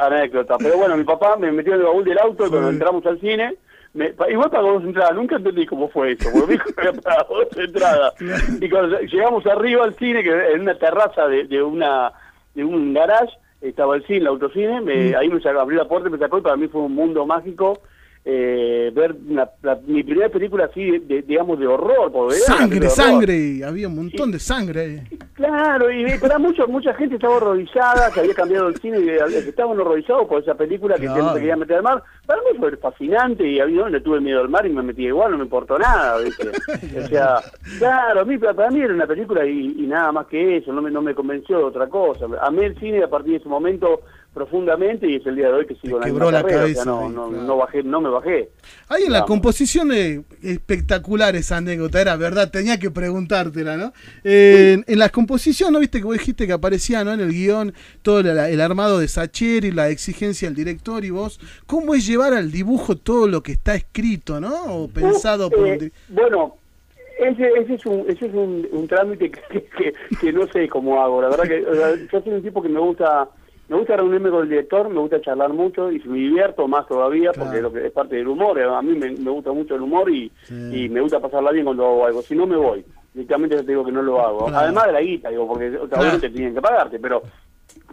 anécdotas. Pero bueno, mi papá me metió en el baúl del auto y cuando entramos al cine, me, igual pagó dos entradas, nunca entendí cómo fue eso, porque me dijo que había pagado dos entradas. Y cuando llegamos arriba al cine, que en una terraza de, de una de un garage, estaba el cine, el autocine, me- Mm. ahí me sacó, abrió la puerta y me sacó y para mí fue un mundo mágico eh, ver una- la- mi primera película así, de, de- digamos, de horror. porque Sangre, de horror. sangre. Había un montón de sangre. Claro, y para mucho, mucha gente estaba horrorizada, que había cambiado el cine y que que estaban horrorizados por esa película que Claro. se quería meter al mar. Para mí fue fascinante y a mí no le tuve miedo al mar y me metí igual, no me importó nada, ¿viste? O sea, claro, a mí, para mí era una película y, y nada más que eso, no me, no me convenció de otra cosa. Amé el cine a partir de ese momento profundamente y es el día de hoy que sigo quebró la carrera, cabeza o sea, no, no, claro. no bajé, no me bajé. Ahí en la composición eh, espectacular esa anécdota, era verdad, tenía que preguntártela, ¿no? Eh, en, en la composición, ¿no viste que vos dijiste que aparecía ¿no? en el guion todo el, el armado de Sacheri, la exigencia del director y vos? ¿Cómo es llevar al dibujo todo lo que está escrito, ¿no? O pensado por Eh, Bueno, ese, ese es, un, ese es un, un trámite que, que, que no sé cómo hago. La verdad que yo soy un tipo que me gusta me gusta reunirme con el director, me gusta charlar mucho y me divierto más todavía porque lo que es parte del humor. A mí me, me gusta mucho el humor y, y me gusta pasarla bien cuando hago algo. Si no, me voy. Directamente te digo que no lo hago. Claro. Además de la guita, digo, porque o sea, obviamente tienen que pagarte, pero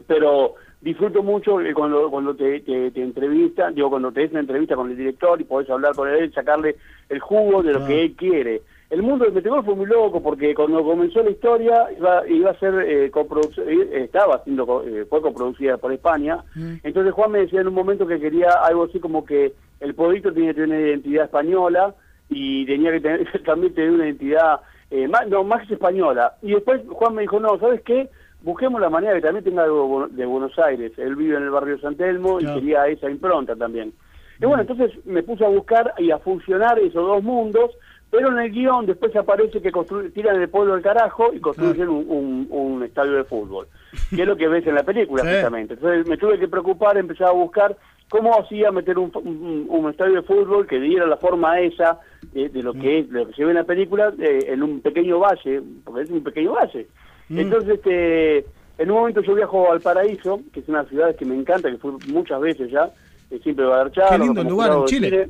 pero disfruto mucho eh, cuando cuando te, te, te digo, cuando te es una entrevista con el director y podés hablar con él, sacarle el jugo de lo que él quiere. El mundo del metegol fue muy loco porque cuando comenzó la historia iba, iba a ser eh, coproduc- eh, estaba siendo eh, fue coproducida por España. Entonces Juan me decía en un momento que quería algo así como que el proyecto tenía que tener una identidad española y tenía que tener, también tener una identidad eh, más, no, más española. Y después Juan me dijo, no, ¿sabes qué? Busquemos la manera que también tenga algo de Buenos Aires. Él vive en el barrio San Telmo y quería esa impronta también. Y bueno, entonces me puse a buscar y a funcionar esos dos mundos, pero en el guion después aparece que tiran el pueblo del carajo y construyen un, un- un estadio de fútbol, que es lo que ves en la película Sí. justamente. Entonces me tuve que preocupar, empecé a buscar cómo hacía meter un, estadio de fútbol que diera la forma esa de, de lo que es, de lo que se ve en la película eh, en un pequeño valle, porque es un pequeño valle. Mm. Entonces, este, en un momento yo viajo a Valparaíso, que es una ciudad que me encanta, que fui muchas veces ya, eh, siempre va a dar charlas, Qué lindo lugar en Chile.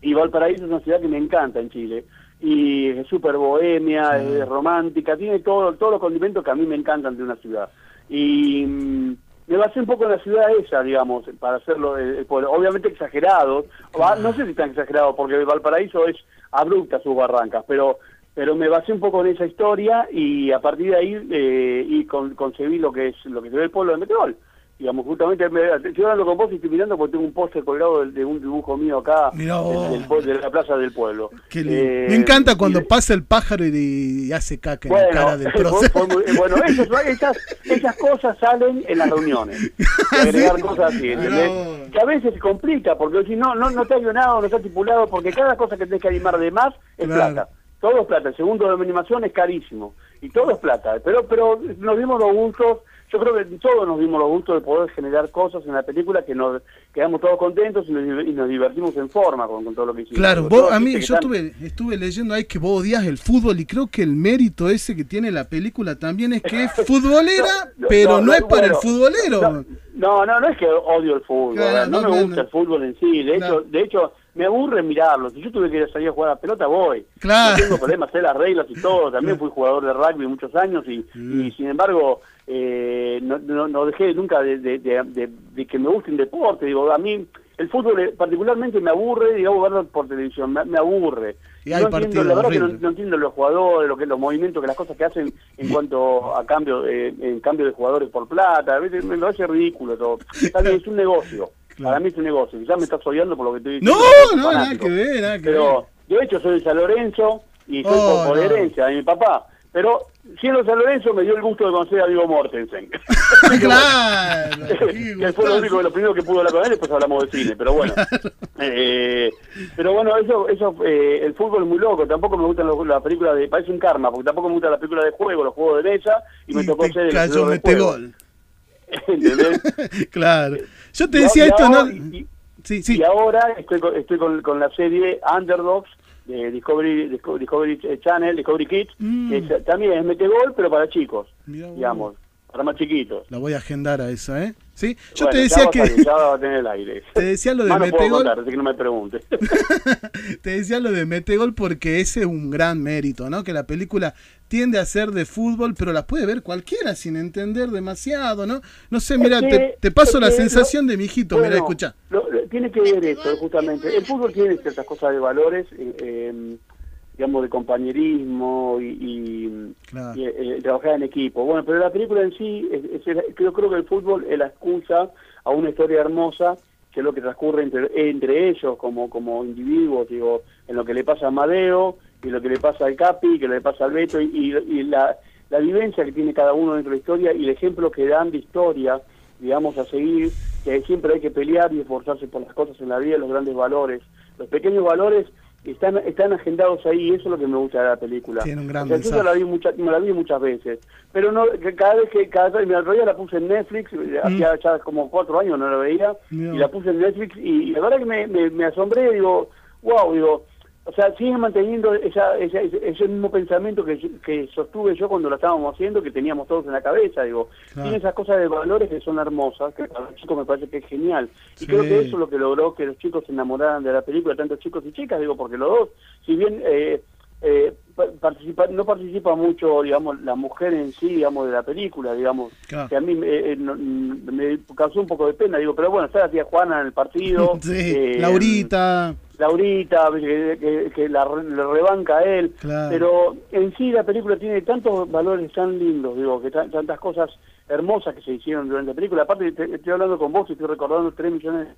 Y Valparaíso es una ciudad que me encanta en Chile. Y es súper bohemia, es romántica, tiene todo, todos los condimentos que a mí me encantan de una ciudad. Y mm, me basé un poco en la ciudad esa, digamos, para hacerlo, el, el pueblo. obviamente exagerado, Va- no sé si tan exagerado, porque Valparaíso es abrupta sus barrancas, pero pero me basé un poco en esa historia y a partir de ahí eh, y con- concebí lo que es lo que se ve el pueblo de Meteor. Digamos, justamente, me, estoy hablando con vos y estoy mirando porque tengo un póster colgado de, de un dibujo mío acá, Mirá del- vos. del pue- de la plaza del pueblo. Lindo. Eh, Me encanta cuando y- pasa el pájaro y, y hace caca en la cara del fue muy- bueno esas, esas, esas cosas salen en las reuniones. De agregar cosas así, ¿entendés? Que a veces se complica, porque si no, no, no está guionado, no está estipulado, porque cada cosa que tenés que animar de más es Claro. plata. Todo es plata. El segundo de animación es carísimo. Y todo es plata. Pero, pero nos dimos los gustos, yo creo que todos nos dimos los gustos de poder generar cosas en la película que nos quedamos todos contentos y nos, y nos divertimos en forma con, con todo lo que hicimos. Claro, vos, a mí que yo están- estuve, estuve leyendo ahí que vos odias el fútbol y creo que el mérito ese que tiene la película también es que es futbolera, No, pero no, no, es para el futbolero. No, no, no es que odio el fútbol, Claro, no, no, me gusta el fútbol en sí, de hecho, de hecho me aburre mirarlo, si yo tuve que salir a jugar a pelota voy, Claro. no tengo problemas, sé las reglas y todo, también fui jugador de rugby muchos años y, Mm. y sin embargo eh, no, no, no dejé nunca de, de- de- de- de que me guste un deporte, digo, a mí el fútbol eh, particularmente me aburre, digamos, verlo por televisión, me, me aburre. Y hay no entiendo, la verdad que no, no entiendo los jugadores, lo que los movimientos, que las cosas que hacen en cuanto a cambio, eh, en cambio de jugadores por plata, a veces me parece ridículo todo. Es un negocio. Para mí es un negocio. Ya me estás odiando por lo que estoy diciendo. No, no, nada que ver, nada que Pero, de hecho, soy de San Lorenzo y soy Oh, por, por herencia de mi papá. Pero, siendo San Lorenzo, me dio el gusto de conocer a Diego Mortensen. claro. que fue lo único, lo primero que pudo hablar con él, después hablamos de cine, pero bueno. Eh, pero bueno, eso, eso eh, el fútbol es muy loco, tampoco me gustan los- las películas de, parece un karma, porque tampoco me gustan las películas de juego, los juegos de mesa, y me tocó ser el de mete juego. gol. ¿Entendés? Claro. Yo te decía y esto, ahora- ¿no? Y, sí, sí. y ahora estoy con, estoy con, con la serie Underdogs de Discovery, Disco- Discovery Channel, Discovery Kids, Mm. que es- también es metegol, pero para chicos, Mirá digamos, para más chiquitos. La voy a agendar a esa, ¿eh? Sí. Yo Bueno, te decía a que salir, ya va a tener el aire. te decía lo de Más no puedo metegol. contar, así que no me preguntes. Te decía lo de Metegol porque ese es un gran mérito, ¿no? Que la película tiende a ser de fútbol, pero la puede ver cualquiera sin entender demasiado, ¿no? No sé, mira, Es que- te, te paso la sensación lo- de mi hijito, bueno, mira, escucha. lo- tiene que ver eso, justamente. El fútbol tiene ciertas cosas de valores, eh, eh, digamos, de compañerismo y, y- y, eh, trabajar en equipo. Bueno, pero la película en sí, es- es yo creo que el fútbol es la excusa a una historia hermosa que es lo que transcurre entre, entre ellos como, como individuos, digo, en lo que le pasa a Madeo y lo que le pasa al Capi, que le pasa al Beto y, y- y la, la vivencia que tiene cada uno dentro de la historia y el ejemplo que dan de historia, digamos, a seguir, que siempre hay que pelear y esforzarse por las cosas en la vida, los grandes valores. Los pequeños valores están están agendados ahí y eso es lo que me gusta de la película. Tiene un gran O sea, yo mensaje. la vi muchas, me la vi muchas veces, pero no que cada vez que cada vez, otro día la puse en Netflix, eh, hacía ya como cuatro años no la veía y la puse en Netflix y, y la verdad que me, me, me asombré, digo, wow, digo, o sea, siguen manteniendo esa, esa- ese, ese mismo pensamiento que, que sostuve yo cuando lo estábamos haciendo, que teníamos todos en la cabeza, digo, Claro. tiene esas cosas de valores que son hermosas, que para los chicos me parece que es genial. Y Sí. creo que eso es lo que logró que los chicos se enamoraran de la película, tanto chicos y chicas, digo, porque los dos, si bien eh, eh, participa, no participa mucho, digamos, la mujer en sí, digamos, de la película, digamos, Claro. que a mí me, eh, no- me causó un poco de pena, digo, pero bueno, está la tía Juana en el partido. Sí, eh, Laurita. Laurita, que, que- que la, le rebanca a él, Claro. pero en sí la película tiene tantos valores tan lindos, digo, que tan- tantas cosas hermosas que se hicieron durante la película. Aparte, te- estoy hablando con vos y estoy recordando 3 millones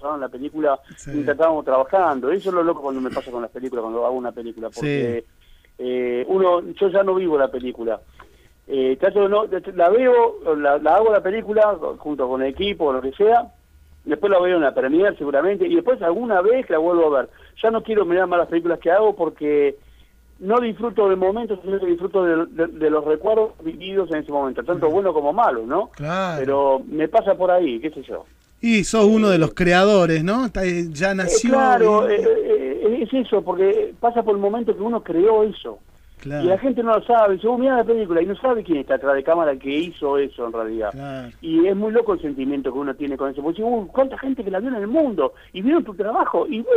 en la película Sí. mientras estábamos trabajando. Eso es lo loco cuando me pasa con las películas, cuando hago una película, porque eh, uno, yo ya no vivo la película. Eh, trato no, la veo, la, la hago la película junto con el equipo o lo que sea, después la veo en la premier seguramente y después alguna vez la vuelvo a ver. Ya no quiero mirar más las películas que hago porque no disfruto del momento, sino que disfruto de, de- de los recuerdos vividos en ese momento, tanto buenos como malos, ¿no? Claro. Pero me pasa por ahí, qué sé yo. Y sos uno de los creadores, ¿no? Está- Ya Eh, nació. claro, y- eh, eh, es eso, porque pasa por el momento que uno creó eso. Claro. Y la gente no lo sabe, dice, vos mirá la película y no sabe quién está atrás de cámara que hizo eso en realidad. Claro. Y es muy loco el sentimiento que uno tiene con eso. Porque dice, "Uy, cuánta gente que la vio en el mundo y vieron tu trabajo. Y vos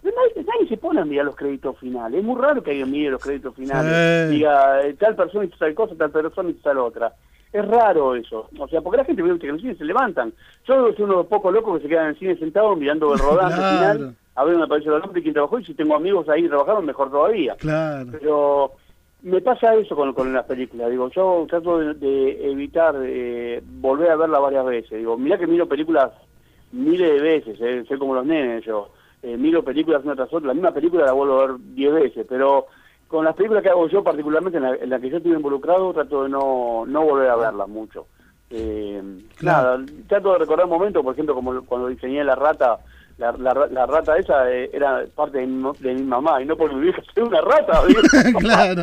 pero nadie, nadie se pone a mirar los créditos finales. Es muy raro que alguien mire los créditos finales. Sí. Diga, eh, tal persona hizo tal cosa, tal persona hizo tal otra. Es raro eso. O sea, porque la gente que en el cine se levantan. Yo soy uno de los pocos locos que se quedan en el cine sentados mirando el rodaje Claro. final. A ver dónde apareció el nombre y quién trabajó. Y si tengo amigos ahí trabajando, mejor todavía. Claro. Pero me pasa eso con, con las películas. Digo, yo trato de, de evitar eh, volver a verla varias veces. Digo, mirá que miro películas miles de veces, eh, soy como los nenes yo. Eh, miro películas una tras otra, la misma película la vuelvo a ver diez veces, pero con las películas que hago yo, particularmente en la, en la que yo estuve involucrado, trato de no, no volver a verlas mucho. Eh, Nada, trato de recordar momentos, por ejemplo, como cuando diseñé la rata, la, la, ra- la rata esa eh, era parte de mi, de mi mamá, y no por mi vieja ser una rata. claro.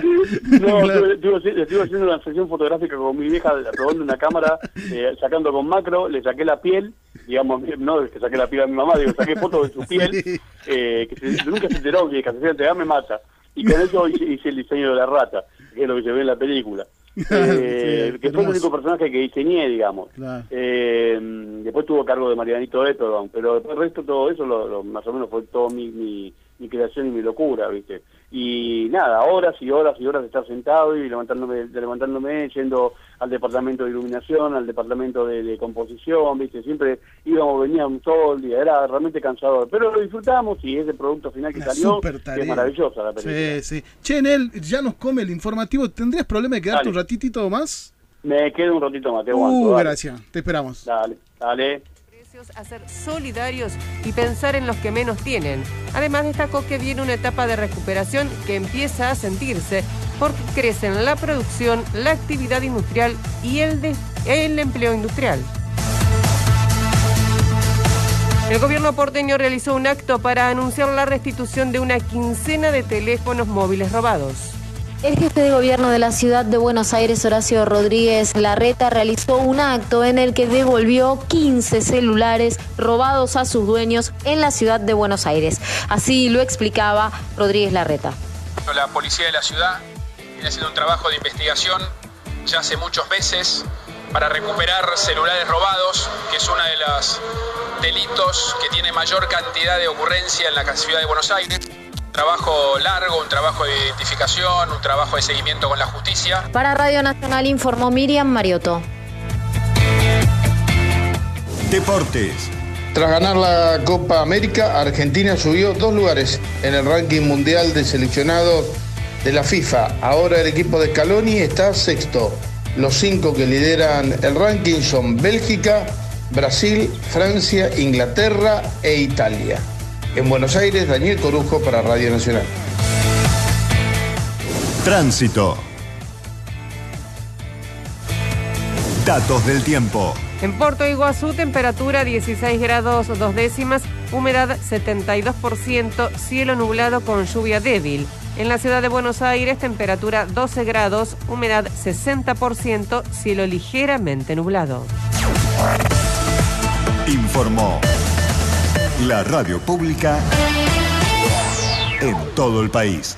No, estuve, estuve estuve haciendo una sesión fotográfica con mi vieja, probando una cámara, eh, sacando con macro, le saqué la piel, digamos, no es que saqué la piel a mi mamá, digo, saqué fotos de su piel, eh, que se- nunca se enteró, que se enteró, me mata. Y con eso hice, hice el diseño de la rata, que es lo que se ve en la película. Eh, Sí, que fue el único personaje que diseñé, digamos. Claro. Eh, después tuvo cargo de Marianito Etodon, pero después el resto todo eso, lo, lo- más o menos fue todo mi, mi, mi creación y mi locura, ¿viste? Y nada, horas y horas y horas de estar sentado y levantándome, de levantándome, yendo al departamento de iluminación, al departamento de, de composición, ¿viste? Siempre íbamos, veníamos todo el día, era realmente cansador, pero lo disfrutamos y ese producto final que Una salió que es maravillosa la película. Sí, sí. Che, Nel, ya nos come el informativo. ¿Tendrías problema de quedarte Dale. un ratitito más? Me quedo un ratito más, te aguanto. Uh, dale. gracias. Te esperamos. Dale, dale. A ser solidarios y pensar en los que menos tienen. Además destacó que viene una etapa de recuperación que empieza a sentirse porque crecen la producción, la actividad industrial y el, el empleo industrial. El gobierno porteño realizó un acto para anunciar la restitución de una quincena de teléfonos móviles robados. El jefe de gobierno de la ciudad de Buenos Aires, Horacio Rodríguez Larreta, realizó un acto en el que devolvió 15 celulares robados a sus dueños en la ciudad de Buenos Aires. Así lo explicaba Rodríguez Larreta. La policía de la ciudad viene haciendo un trabajo de investigación ya hace muchos meses para recuperar celulares robados, que es uno de los delitos que tiene mayor cantidad de ocurrencia en la ciudad de Buenos Aires. Un trabajo largo, un trabajo de identificación, un trabajo de seguimiento con la justicia. Para Radio Nacional informó Miriam Mariotto. Deportes. Tras ganar la Copa América, Argentina subió dos lugares en el ranking mundial de seleccionados de la FIFA. Ahora el equipo de Scaloni está sexto. Los cinco que lideran el ranking son Bélgica, Brasil, Francia, Inglaterra e Italia. En Buenos Aires, Daniel Corujo para Radio Nacional. Tránsito. Datos del tiempo. En Puerto Iguazú, temperatura 16 grados dos décimas, humedad 72%, cielo nublado con lluvia débil. En la ciudad de Buenos Aires, temperatura 12 grados, humedad 60%, cielo ligeramente nublado. Informó la radio pública en todo el país.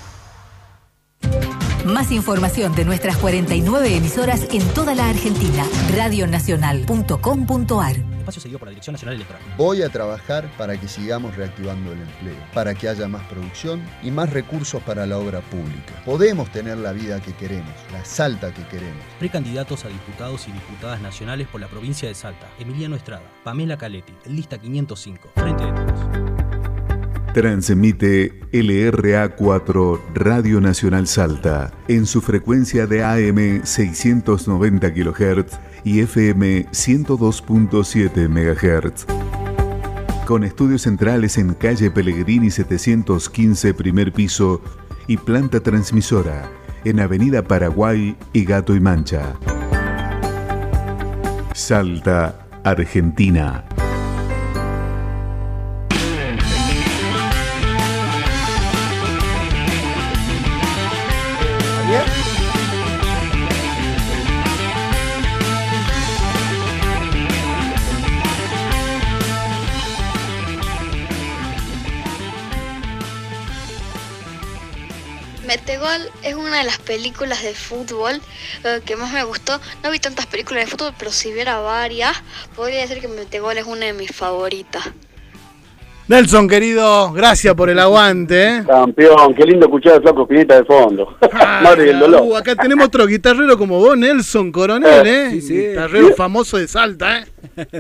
Más información de nuestras 49 emisoras en toda la Argentina. Radionacional.com.ar Espacio seguido por la Dirección Nacional Electoral. Voy a trabajar para que sigamos reactivando el empleo, para que haya más producción y más recursos para la obra pública. Podemos tener la vida que queremos, la Salta que queremos. Precandidatos a diputados y diputadas nacionales por la provincia de Salta. Emiliano Estrada, Pamela Caletti, lista 505, Frente de Todos. Transmite LRA4 Radio Nacional Salta en su frecuencia de AM 690 kHz y FM 102.7 MHz. Con estudios centrales en calle Pellegrini 715 primer piso y planta transmisora en Avenida Paraguay y Gato y Mancha. Salta, Argentina. De las películas de fútbol eh, que más me gustó. No vi tantas películas de fútbol, pero si viera varias, podría decir que Metegol es una de mis favoritas. Nelson, querido, gracias por el aguante. ¿eh? Campeón, qué lindo escuchar al flaco Pineta de fondo. Madre del dolor. Uh, acá tenemos otro guitarrero como vos, Nelson Coronel, ¿eh? Sí, sí. Guitarrero famoso de Salta, ¿eh?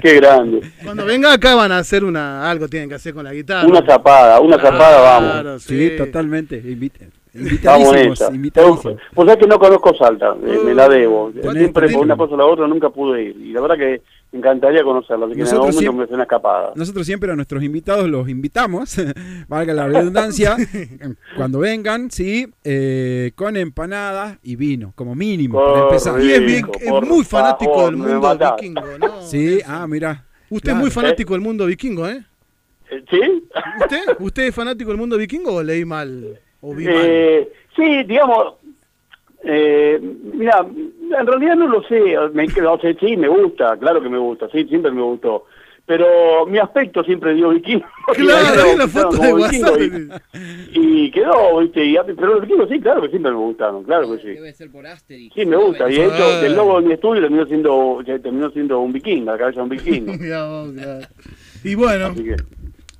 Qué grande. Cuando venga acá van a hacer una algo tienen que hacer con la guitarra. Una zapada, una zapada, vamos. Claro, Sí, totalmente. Invite- Vamos en Invitadísimos, invitadísimos. Pues es que no conozco Salta, eh, me la debo. Tenés- Siempre tenés- por una cosa o la otra nunca pude ir. Y la verdad que me encantaría conocerla. Así que en algún Nosotros momento siempre- me escapada. Nosotros siempre a nuestros invitados los invitamos, valga la redundancia, cuando vengan, sí, eh, con empanadas y vino, como mínimo, para empezar. Y es, bien- es muy fanático del mundo vikingo, ¿no? Sí, ah, mira. Usted Claro. es muy fanático del mundo vikingo, ¿eh? ¿Sí? ¿Usted? ¿Usted es fanático del mundo vikingo o leí mal? ¿O vi mal? Eh, sí, digamos, eh, mira, en realidad no lo sé, me, o sea, sí, me gusta, claro que me gusta, sí, siempre me gustó. Pero mi aspecto siempre dio vikingo. Claro, Y hay una me foto de WhatsApp. Y, y quedó, ¿viste? Y, pero los vikingos sí, claro que siempre me gustaron, claro que sí. Debe ser por Asterix. Sí, me gusta. Y de hecho, Ah. el logo de mi estudio terminó siendo, terminó siendo un vikingo, la cabeza de un vikingo. Y bueno, Así que-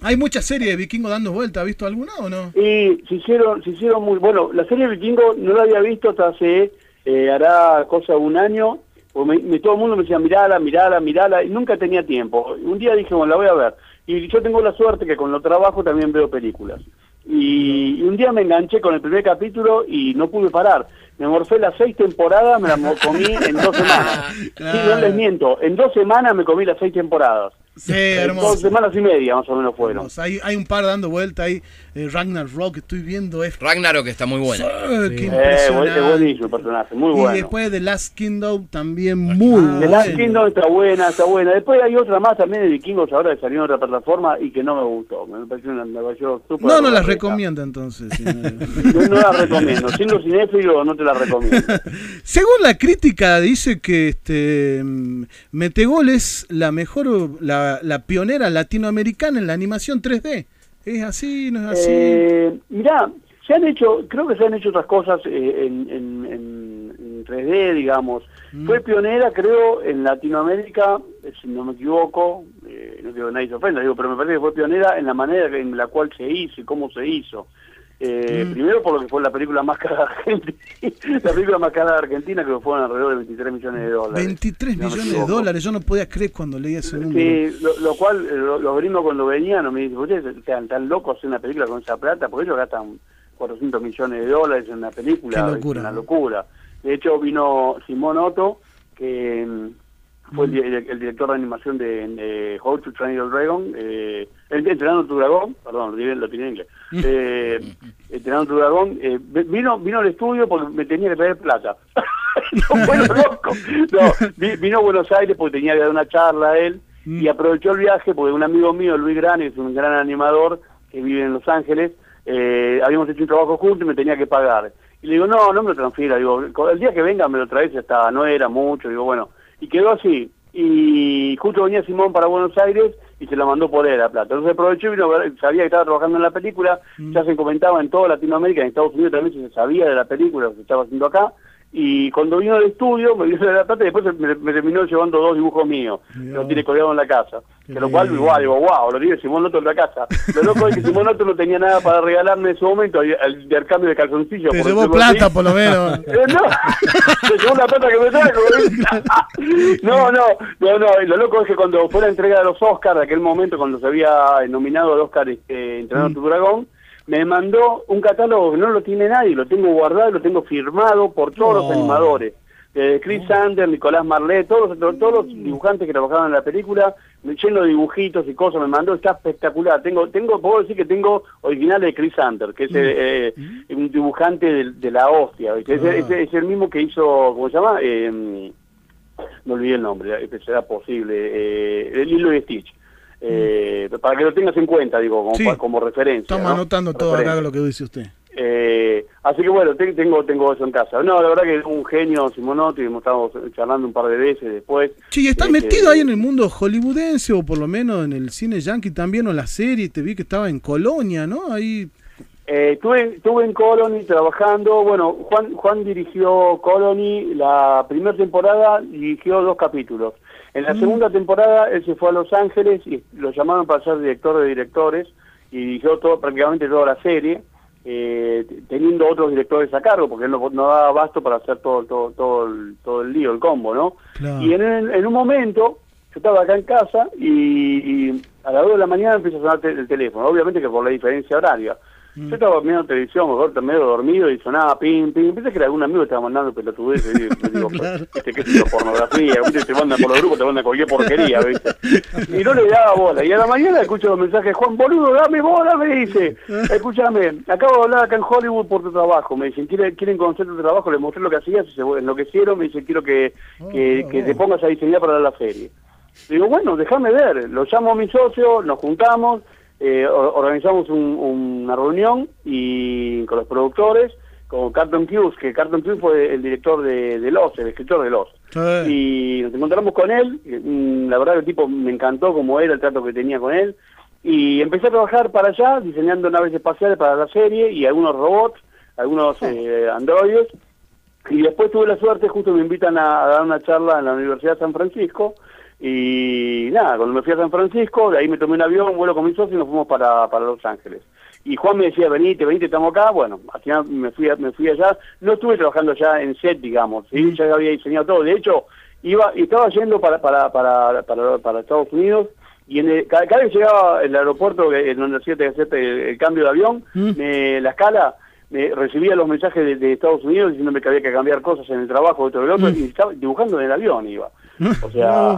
hay muchas series de vikingos dando vuelta. ¿Ha visto alguna o no? Y se hicieron, se hicieron muy bueno. La serie Vikingo no la había visto hasta hace, eh, hará cosa de un año. porque me- me- todo el mundo me decía, mirala, mirala, mirala, y nunca tenía tiempo. Un día dije, bueno, la voy a ver. Y yo tengo la suerte que con lo trabajo también veo películas. Y, y un día me enganché con el primer capítulo y no pude parar. Me morfé las seis temporadas, me las comí en dos semanas. Sí, no les miento, en dos semanas me comí las seis temporadas. Sí, hermoso. Dos semanas y media más o menos fueron. Hermoso. Hay, hay un par dando vuelta ahí. Eh, Ragnar Rock, estoy viendo. Es Ragnarok está muy buena. Sí, qué Eh, impresionante. es buenísimo el personaje, muy y bueno. después de Last Kingdom también muy The bueno. Last Kingdom está buena, está buena. Después hay otra más también de vikingos ahora que salió en otra plataforma y que no me gustó. Me pareció una me pareció súper No, no las recomienda entonces. no. Yo no la recomiendo. Siendo cinéfilo no te la recomiendo. Según la crítica dice que este mm, Metegol es la mejor, la, la pionera latinoamericana en la animación 3D. ¿Es así? ¿No es así? Eh, mirá, se han hecho, creo que se han hecho otras cosas eh, en, en- en- en 3D, digamos. Mm. Fue pionera, creo, en Latinoamérica, eh, si no me equivoco, eh, no digo que nadie se ofenda, digo, pero me parece que fue pionera en la manera en la cual se hizo y cómo se hizo. Eh, Mm. Primero por lo que fue la película más cara de Argentina, la película más cara de Argentina, que fueron alrededor de 23 millones de dólares. 23 si no millones de dólares. Yo no podía creer cuando leí ese número. Sí, lo, lo cual eh, lo- los gringos cuando venían me dicen, ustedes están tan locos hacer una película con esa plata, porque ellos gastan 400 millones de dólares en una película, Qué es locura, una ¿no? locura. De hecho vino Simón Otto, que mm, fue el, el- el director de animación de, de How to Train Your Dragon, eh, Entrenando tu Dragón, perdón, lo tiré, lo tiré en inglés, eh, Entrenando tu Dragón, eh, vi- vino, vino al estudio porque me tenía que pedir plata. no, bueno, loco. No, vi- vino a Buenos Aires porque tenía que dar una charla a él y aprovechó el viaje porque un amigo mío, Luis Gran, es un gran animador que vive en Los Ángeles, eh, habíamos hecho un trabajo juntos y me tenía que pagar. Y le digo, no, no me lo transfiera, digo, el día que venga me lo traes, hasta no era mucho, digo, bueno, y quedó así. Y justo venía Simón para Buenos Aires y se la mandó por él la plata. Entonces aprovechó y vino, sabía que estaba trabajando en la película, ya se comentaba en toda Latinoamérica, en Estados Unidos también se sabía de la película que se estaba haciendo acá, y cuando vino al estudio me dio la plata y después me, me terminó llevando dos dibujos míos, lo tiene colgado en la casa. Que lo cual igual digo, wow, lo tiene Simón Otto en la casa. Lo loco es que Simón Otto no tenía nada para regalarme en ese momento, al, intercambio de calzoncillos. Te llevó plata así. por lo menos. Eh, no, se llevó la plata que me trajo. no, no, no, no, y lo loco es que cuando fue la entrega de los Oscars, de aquel momento cuando se había nominado al Oscar este, Entrenando tu Dragón, me mandó un catálogo que no lo tiene nadie, lo tengo guardado, lo tengo firmado por todos los Oh. animadores. Eh, Chris Sander, Nicolás Marlet, todos, los- todos los dibujantes que trabajaban en la película, lleno de dibujitos y cosas, me mandó, está espectacular. Tengo, tengo, puedo decir que tengo originales de Chris Sander, que es eh, eh, un dibujante de, de la hostia, ¿viste? Es, es- es el mismo que hizo, ¿cómo se llama? Eh, no olvidé el nombre, será posible, eh, el Lilo y Stitch. Eh, Para que lo tengas en cuenta, digo, como, Sí. pa- como referencia. Estamos ¿no? anotando todo Referencia. acá lo que dice usted. Eh, así que bueno, te- tengo tengo eso en casa. No, la verdad que es un genio Simonotti, hemos estado charlando un par de veces después. Sí, ¿estás Este, metido ahí en el mundo hollywoodense o por lo menos en el cine yankee también o en la serie? Te vi que estaba en Colonia, ¿no? Ahí. Eh, estuve, estuve en Colony trabajando, bueno, Juan, Juan dirigió Colony la primera temporada, dirigió dos capítulos. En la segunda temporada él se fue a Los Ángeles y lo llamaron para ser director de directores y dirigió todo, prácticamente toda la serie, eh, teniendo otros directores a cargo, porque él no, no daba abasto para hacer todo, todo, todo, el, todo el lío, el combo, ¿no? Y en, en un momento, yo estaba acá en casa y, y a las 2 de la mañana empieza a sonar te- el teléfono, obviamente que por la diferencia horaria. Yo estaba viendo televisión, mejor medio dormido y sonaba ping, ping. Pensé que era algún amigo que estaba mandando pelotudeces. y digo, digo, este, ¿qué es eso? Pornografía, ¿viste? te mandan por los grupos, te mandan cualquier porquería, ¿viste? Y no le daba bola. Y a la mañana escucho los mensajes, Juan, boludo, dame bola, me dice. Escúchame, acabo de hablar acá en Hollywood por tu trabajo. Me dicen, ¿quieren, quieren conocer tu trabajo? Les mostré lo que hacías y se enloquecieron. Me dicen, quiero que, que, que te pongas a diseñar para la serie. Digo, bueno, déjame ver. Lo llamo a mi socio, nos juntamos, eh, or- organizamos un- una reunión y con los productores, con Carlton Hughes, que Carlton Hughes fue el director de, de Los, el escritor de Los. Y nos encontramos con él, y, mm, la verdad el tipo me encantó como era el trato que tenía con él, y empecé a trabajar para allá, diseñando naves espaciales para la serie y algunos robots, algunos eh, androides, y después tuve la suerte, justo me invitan a, a dar una charla en la Universidad de San Francisco, y nada, cuando me fui a San Francisco, de ahí me tomé un avión, un vuelo con mi socio y nos fuimos para, para Los Ángeles. Y Juan me decía, venite, venite, estamos acá. Bueno, al final me fui, me fui allá. No estuve trabajando ya en set, digamos, ¿sí? ya había diseñado todo. De hecho, iba estaba yendo para, para, para, para, para Estados Unidos y en el- cada, cada vez que llegaba al aeropuerto en donde hacía el, el cambio de avión, me- la escala, me recibía los mensajes de, de Estados Unidos diciéndome que había que cambiar cosas en el trabajo, lo otro, y estaba dibujando en el avión iba. O sea,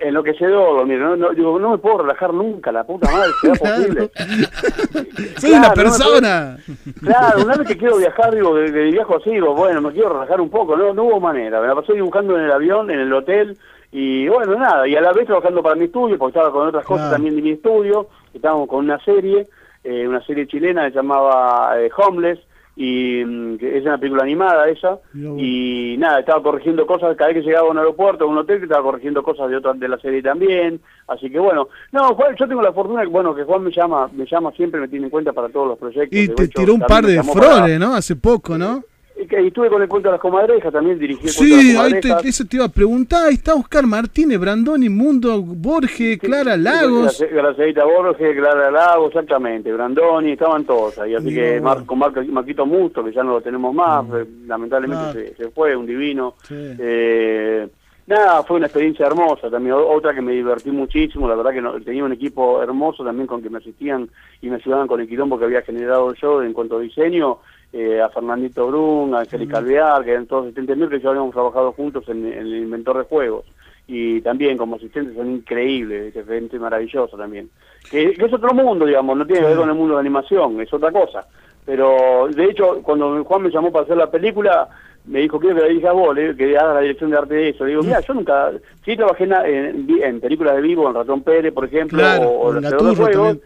enloquecedor, mira, no, no, digo, no me puedo relajar nunca, la puta madre, será posible. Soy una persona. claro, una vez que quiero viajar, digo, de, de viajo así, digo, bueno, me quiero relajar un poco, no, no hubo manera, me la pasé dibujando en el avión, en el hotel, y bueno, nada, y a la vez trabajando para mi estudio, porque estaba con otras cosas Claro. también de mi estudio, estábamos con una serie, eh, una serie chilena que se llamaba eh, Homeless, y mm, que es una película animada esa, y nada, estaba corrigiendo cosas cada vez que llegaba a un aeropuerto, a un hotel, que estaba corrigiendo cosas de otras de la serie también, así que bueno, no, Juan, yo tengo la fortuna, bueno, que Juan me llama, me llama siempre, me tiene en cuenta para todos los proyectos. Y te hecho, tiró un par de flores, ¿no? Hace poco, ¿no? Y estuve con el cuento de las comadrejas, también dirigí el cuento de Sí, las ahí te- comadrejas. eso te iba a preguntar. Ahí está Oscar Martínez, Brandoni, Mundo, Borges, Clara Lagos. Graci- Gracielita Borges, Clara Lago, exactamente, Brandoni, estaban todos ahí, así que. Mar- con Marco- Marquito Musto, que ya no lo tenemos más, eh, lamentablemente Claro. se, se fue, un divino. Sí. Eh, nada, fue una experiencia hermosa también, otra que me divertí muchísimo, la verdad que no- tenía un equipo hermoso también con que me asistían y me ayudaban con el quilombo que había generado yo en cuanto a diseño, eh, a Fernandito Brun, a Angélica Alvear, que eran todos asistentes míos que ya habíamos trabajado juntos en, en el inventor de juegos. Y también como asistentes son increíbles, es gente maravillosa también. Que, que es otro mundo, digamos, no tiene que ver con el mundo de animación, es otra cosa. Pero de hecho, cuando Juan me llamó para hacer la película, me dijo, quiero que la dirijas vos, digo, que hagas la dirección de arte de eso. Le digo, mira, yo nunca, sí trabajé en, en, vi- en películas de vivo, en Ratón Pérez, por ejemplo, Claro, o, o en Gaturro Juegos, también.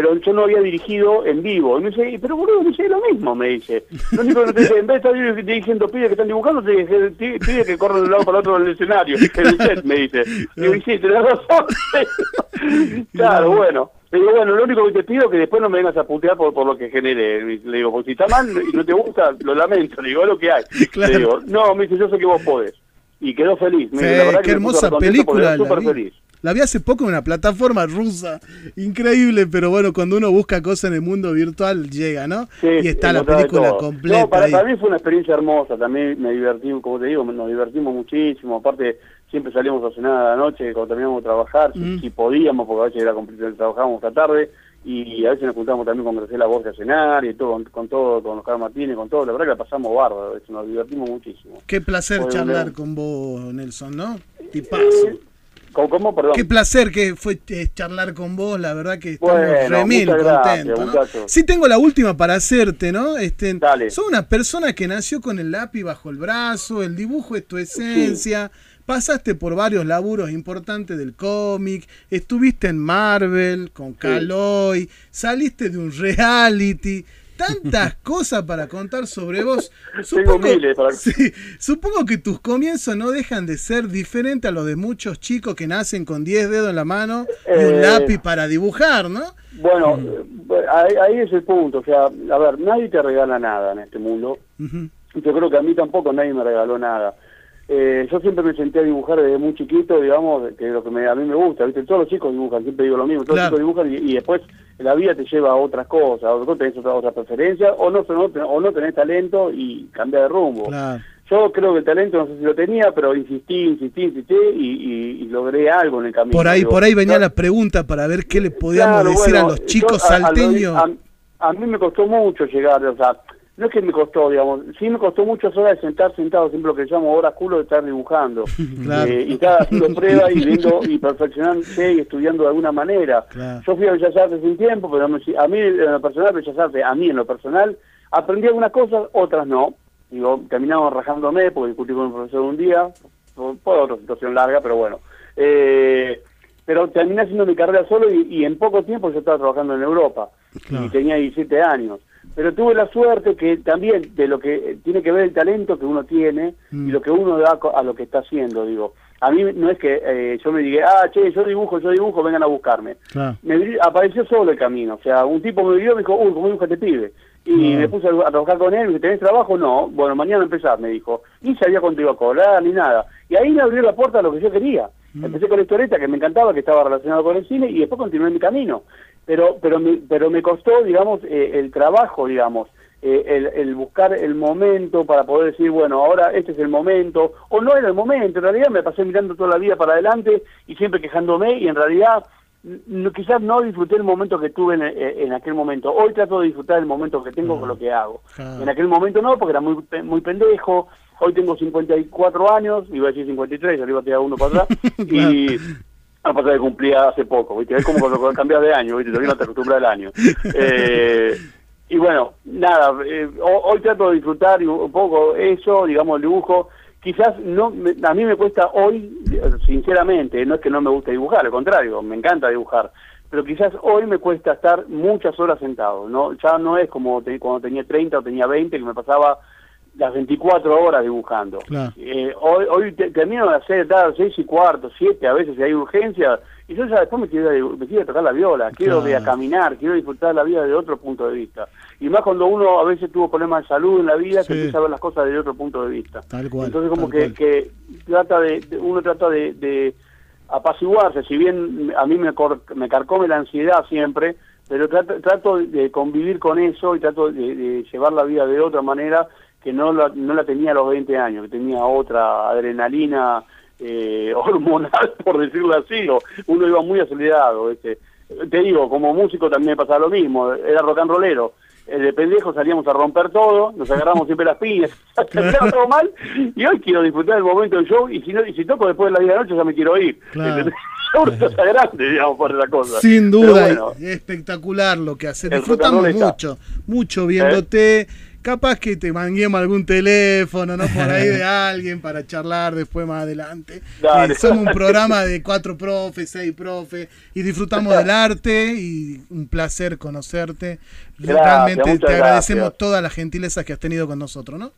Pero yo no había dirigido en vivo. Y me dice, pero boludo, me dice lo mismo, me dice. Lo único que no te dice, en vez de estar dirigiendo pibes que están dibujando, te dice pi- pibes que corren de un lado para el otro del escenario, en el set, me dice. Y y sí, tenés razón. claro, bueno. Le digo, bueno, lo único que te pido es que después no me vengas a putear por, por lo que genere. Le digo, porque si está mal y no te gusta, lo lamento. Le digo, es lo que hay. Claro. Le digo, no, me dice, yo sé que vos podés. Y quedó feliz. Me dice, la verdad qué que me hermosa película. súper feliz. La vi hace poco en una plataforma rusa. Increíble, pero bueno, cuando uno busca cosas en el mundo virtual, llega, ¿no? Sí, y está la película completa. No, para, ahí. para mí fue una experiencia hermosa, también me divertí, como te digo, nos divertimos muchísimo, aparte siempre salíamos a cenar a la noche cuando terminábamos de trabajar, si- Mm. si, podíamos, porque a veces era complicado, trabajábamos hasta tarde, y a veces nos juntábamos también con Graciela Borges a cenar, y todo, con, con todo, con Oscar Martínez, con todo, la verdad que la pasamos bárbaro, nos divertimos muchísimo. Qué placer Fue charlar un- con vos, Nelson, ¿no? Tipazo. ¿Cómo, cómo? Perdón. Qué placer que fue eh, charlar con vos, la verdad que estamos Bueno, remil contentos. Sí tengo la última para hacerte, ¿no? Este, Sos una persona que nació con el lápiz bajo el brazo, el dibujo es tu esencia, pasaste por varios laburos importantes del cómic, estuviste en Marvel con Caloi, saliste de un reality, tantas cosas para contar sobre vos. Tengo miles para- Sí, supongo que tus comienzos no dejan de ser diferentes a los de muchos chicos que nacen con 10 dedos en la mano y un Eh, lápiz para dibujar, ¿no? Bueno, eh, ahí, ahí es el punto, o sea, a ver, nadie te regala nada en este mundo, Ujú. Yo creo que a mí tampoco nadie me regaló nada. Eh, yo siempre me senté a dibujar desde muy chiquito, digamos, que es lo que me- a mí me gusta, ¿viste? Todos los chicos dibujan, siempre digo lo mismo, todos Claro. los chicos dibujan y, y después la vida te lleva a otras cosas, o tenés otra, otra preferencia, o no, o no, tenés talento y cambia de rumbo. Claro. Yo creo que el talento no sé si lo tenía, pero insistí, insistí, insistí y, y- y logré algo en el camino. Por ahí, digo. por ahí venía la pregunta para ver qué le podíamos decir bueno, a los chicos yo a- salteños. A, a mí me costó mucho llegar, o sea, no es que me costó, digamos, sí me costó muchas horas de sentar sentado, siempre lo que llamo horas culo de estar dibujando. Claro. Eh, y estar haciendo pruebas y viendo y perfeccionándose y estudiando de alguna manera. Claro. Yo fui a Bellas Artes un tiempo, pero me- a mí en lo personal, Bellas Artes, a mí en lo personal, aprendí algunas cosas, otras no. Digo, terminamos rajándome porque discutí con un profesor un día, por, por otra situación larga, pero bueno. Eh, pero terminé haciendo mi carrera solo y, y en poco tiempo yo estaba trabajando en Europa y tenía 17 años. Pero tuve la suerte que también de lo que eh, tiene que ver el talento que uno tiene y lo que uno da a lo que está haciendo, digo. A mí no es que eh, yo me diga, ah, che, yo dibujo, yo dibujo, vengan a buscarme. Me apareció solo el camino. O sea, un tipo me vio y me dijo, uy, ¿cómo dibuja este pibe? Y me puse a, trabajar con él, me dijo, ¿tenés trabajo? No. Bueno, mañana empezás, me dijo. Ni sabía cuánto iba a cobrar, ni nada. Y ahí me abrió la puerta a lo que yo quería. Empecé con la historieta que me encantaba, que estaba relacionado con el cine, y después continué mi camino. Pero, pero, me, pero me costó, digamos, eh, el trabajo, digamos. eh, el, el buscar el momento para poder decir, bueno, ahora este es el momento, o no era el momento, en realidad me pasé mirando toda la vida para adelante y siempre quejándome y en realidad quizás no disfruté el momento que tuve en, en aquel momento. Hoy trato de disfrutar el momento que tengo con lo que hago. En aquel momento no, porque era muy muy pendejo. Hoy tengo 54 años, iba a decir 53, arriba te da uno para atrás. y, a pasar que cumplía hace poco, ¿viste? Es como cuando cambias de año, ¿viste? Todavía no te acostumbras al año. Eh, y bueno, nada, eh, ho- hoy trato de disfrutar un poco eso, digamos, el dibujo. Quizás no, a mí me cuesta hoy, sinceramente, no es que no me guste dibujar, al contrario, me encanta dibujar. Pero quizás hoy me cuesta estar muchas horas sentado, ¿no? Ya no es como cuando tenía 30 o tenía 20, que me pasaba las 24 horas dibujando. Claro. Eh, hoy hoy te- termino de hacer dar seis y cuarto, siete, a veces si hay urgencia, y yo ya después me quiero, a- me quiero tocar la viola, quiero Claro. ir a caminar, quiero disfrutar la vida de otro punto de vista. Y más cuando uno a veces tuvo problemas de salud en la vida, Sí. que empieza a ver las cosas desde otro punto de vista. Tal cual. Entonces como que, que trata de, de- uno trata de, de apaciguarse, si bien a mí me, cor- me carcome la ansiedad siempre, pero trato, trato de convivir con eso y trato de, de llevar la vida de otra manera que no la, no la tenía a los 20 años, que tenía otra adrenalina eh, hormonal, por decirlo así, o uno iba muy acelerado. ¿viste? Te digo, como músico también me pasaba lo mismo, era rock and rollero. Eh, de pendejo salíamos a romper todo, nos agarramos siempre las piñas, todo mal, y hoy quiero disfrutar del momento del show, y si no, y si toco después de las 10 de la noche ya me quiero ir. Claro. grande, digamos, por esa cosa. Sin duda, bueno, es espectacular lo que haces. El Disfrutamos mucho, mucho viéndote. Capaz que te manguemos algún teléfono, ¿no? Por ahí de alguien para charlar después más adelante. Eh, somos un programa de cuatro profes, seis profes, y disfrutamos del arte y un placer conocerte. Gracias, Realmente te agradecemos gracias. todas las gentilezas que has tenido con nosotros, ¿no?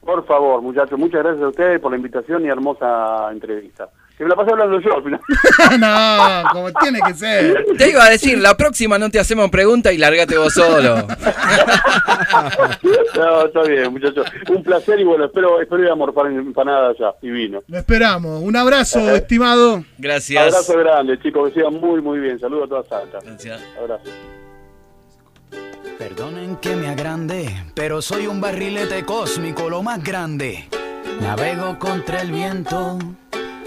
Por favor, muchachos, muchas gracias a ustedes por la invitación y hermosa entrevista. Que me la pasé hablando yo al final. no, como tiene que ser. Te iba a decir, la próxima no te hacemos pregunta y largate vos solo. No, está bien, muchachos. Un placer y bueno, espero, espero ir a morfar empanadas ya, divino. Lo esperamos. Un abrazo, estimado. Gracias. Abrazo grande, chicos, que sigan muy, muy bien. Saludos a toda Salta. Gracias. Abrazo. Perdonen que me agrande, pero soy un barrilete cósmico, lo más grande. Navego contra el viento,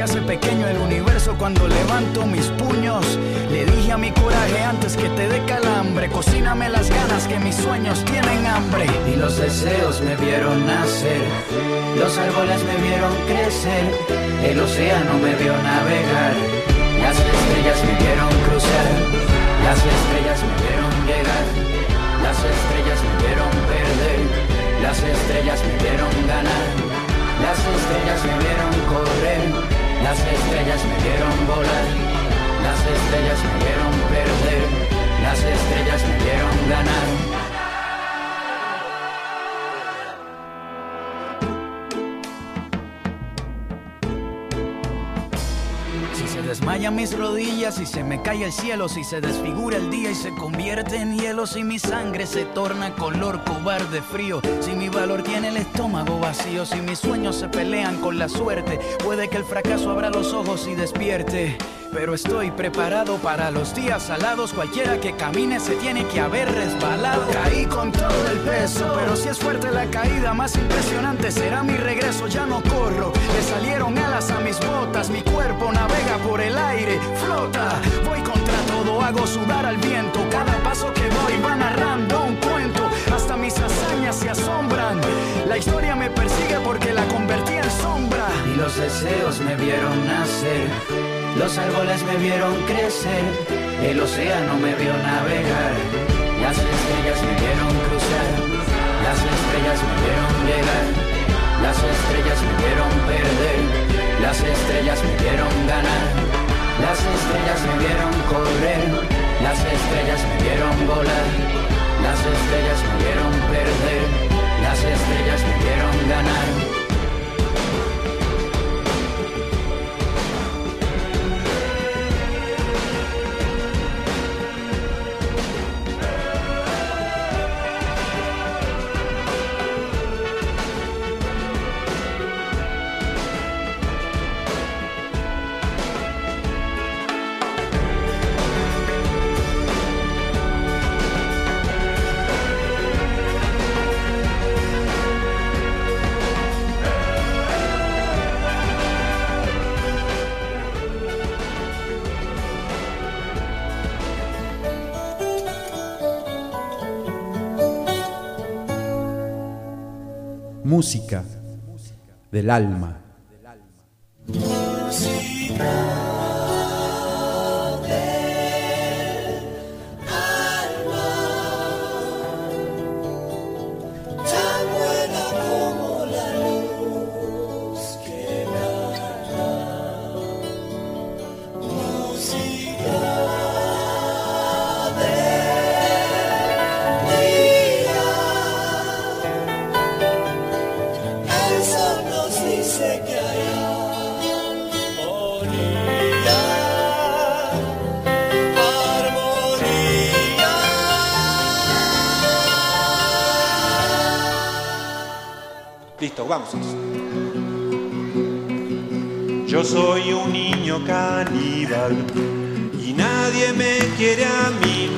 se hace pequeño el universo cuando levanto mis puños. Le dije a mi coraje antes que te dé calambre. Cocíname las ganas que mis sueños tienen hambre. Y los deseos me vieron nacer. Los árboles me vieron crecer. El océano me vio navegar. Las estrellas me vieron cruzar. Las estrellas me vieron llegar. Las estrellas me vieron perder. Las estrellas me vieron ganar. Las estrellas me vieron correr. Las estrellas me vieron volar. Las estrellas me vieron perder. Las estrellas me vieron ganar. Desmayan mis rodillas, si se me cae el cielo, si se desfigura el día y se convierte en hielo, si mi sangre se torna color cobarde frío, si mi valor tiene el estómago vacío, si mis sueños se pelean con la suerte, puede que el fracaso abra los ojos y despierte. Pero estoy preparado para los días salados. Cualquiera que camine se tiene que haber resbalado. Caí con todo el peso, pero si es fuerte la caída, más impresionante será mi regreso. Ya no corro, le salieron alas a mis botas. Mi cuerpo navega por el aire, flota. Voy contra todo, hago sudar al viento. Cada paso que doy va narrando un cuento. Hasta mis hazañas se asombran. La historia me persigue porque la convertí en sombra. Y los deseos me vieron nacer. Los árboles me vieron crecer, el océano me vio navegar, las estrellas me vieron cruzar, las estrellas me vieron llegar, las estrellas me vieron perder, las estrellas me vieron ganar, las estrellas me vieron correr, las estrellas me vieron volar, las estrellas me vieron perder, las estrellas me vieron ganar. Música del alma. Vamos. Yo soy un niño caníbal y nadie me quiere a mí.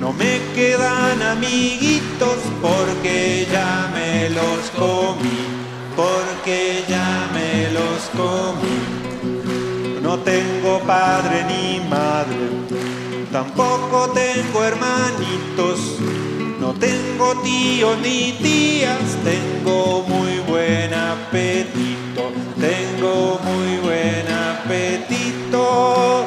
No me quedan amiguitos porque ya me los comí, porque ya me los comí. No tengo padre ni madre, tampoco tengo hermanitos. Tengo tíos ni tías, tengo muy buen apetito, tengo muy buen apetito.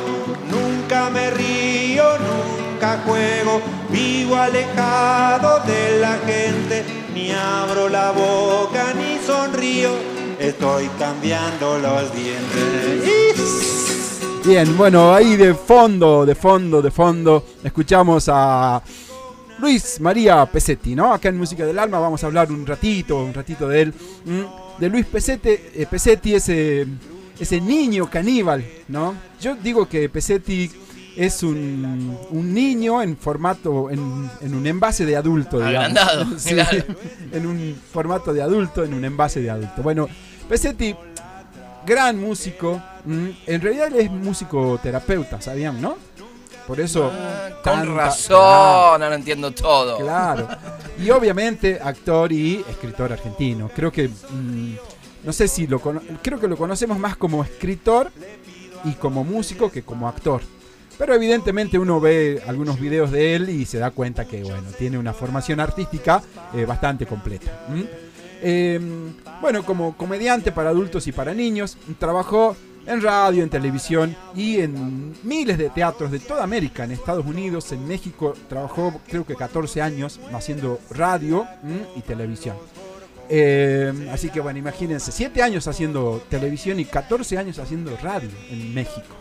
Nunca me río, nunca juego, vivo alejado de la gente, ni abro la boca ni sonrío, estoy cambiando los dientes. Bien, bueno, ahí de fondo, de fondo, de fondo, escuchamos a Luis María Pesetti, ¿no? Acá en Música del Alma vamos a hablar un ratito, un ratito de él. De Luis Pesetti, eh, Pesetti ese, ese niño caníbal, ¿no? Yo digo que Pesetti es un, un niño en formato, en, en un envase de adulto, digamos. Agrandado, claro. En un formato de adulto, en un envase de adulto. Bueno, Pesetti, gran músico. En realidad él es músico terapeuta, ¿sabían, no? Por eso. Ah, Con tanta- razón, ahora entiendo todo. Claro. Y obviamente actor y escritor argentino. Creo que mm, no sé si lo creo que lo conocemos más como escritor y como músico que como actor. Pero evidentemente uno ve algunos videos de él y se da cuenta que bueno, tiene una formación artística eh, bastante completa. ¿m? Eh, bueno, como comediante para adultos y para niños, trabajó en radio, en televisión y en miles de teatros de toda América, en Estados Unidos, en México, trabajó creo que 14 años haciendo radio y televisión. Eh, así que bueno, imagínense, 7 años haciendo televisión y 14 años haciendo radio en México.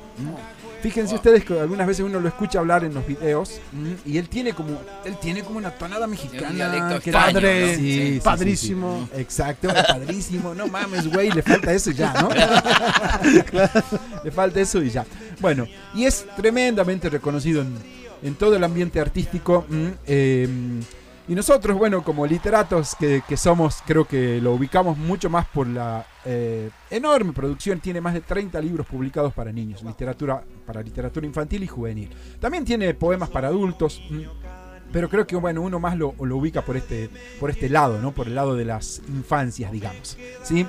Fíjense ustedes que algunas veces uno lo escucha hablar en los videos y él tiene como él tiene como una tonada mexicana. que extraño, padre, ¿no? sí, Sí. Padrísimo. sí. Exacto, padrísimo. No mames, güey, le falta eso y ya, ¿no? le falta eso y ya. Bueno, y es tremendamente reconocido en, en todo el ambiente artístico. ¿m? Eh, y nosotros, bueno, como literatos que, que somos, creo que lo ubicamos mucho más por la eh, enorme producción. Tiene más de 30 libros publicados para niños, literatura para literatura infantil y juvenil. También tiene poemas para adultos. ¿m? Pero creo que bueno, uno más lo, lo ubica por este, por este lado, ¿no? Por el lado de las infancias, digamos. ¿sí?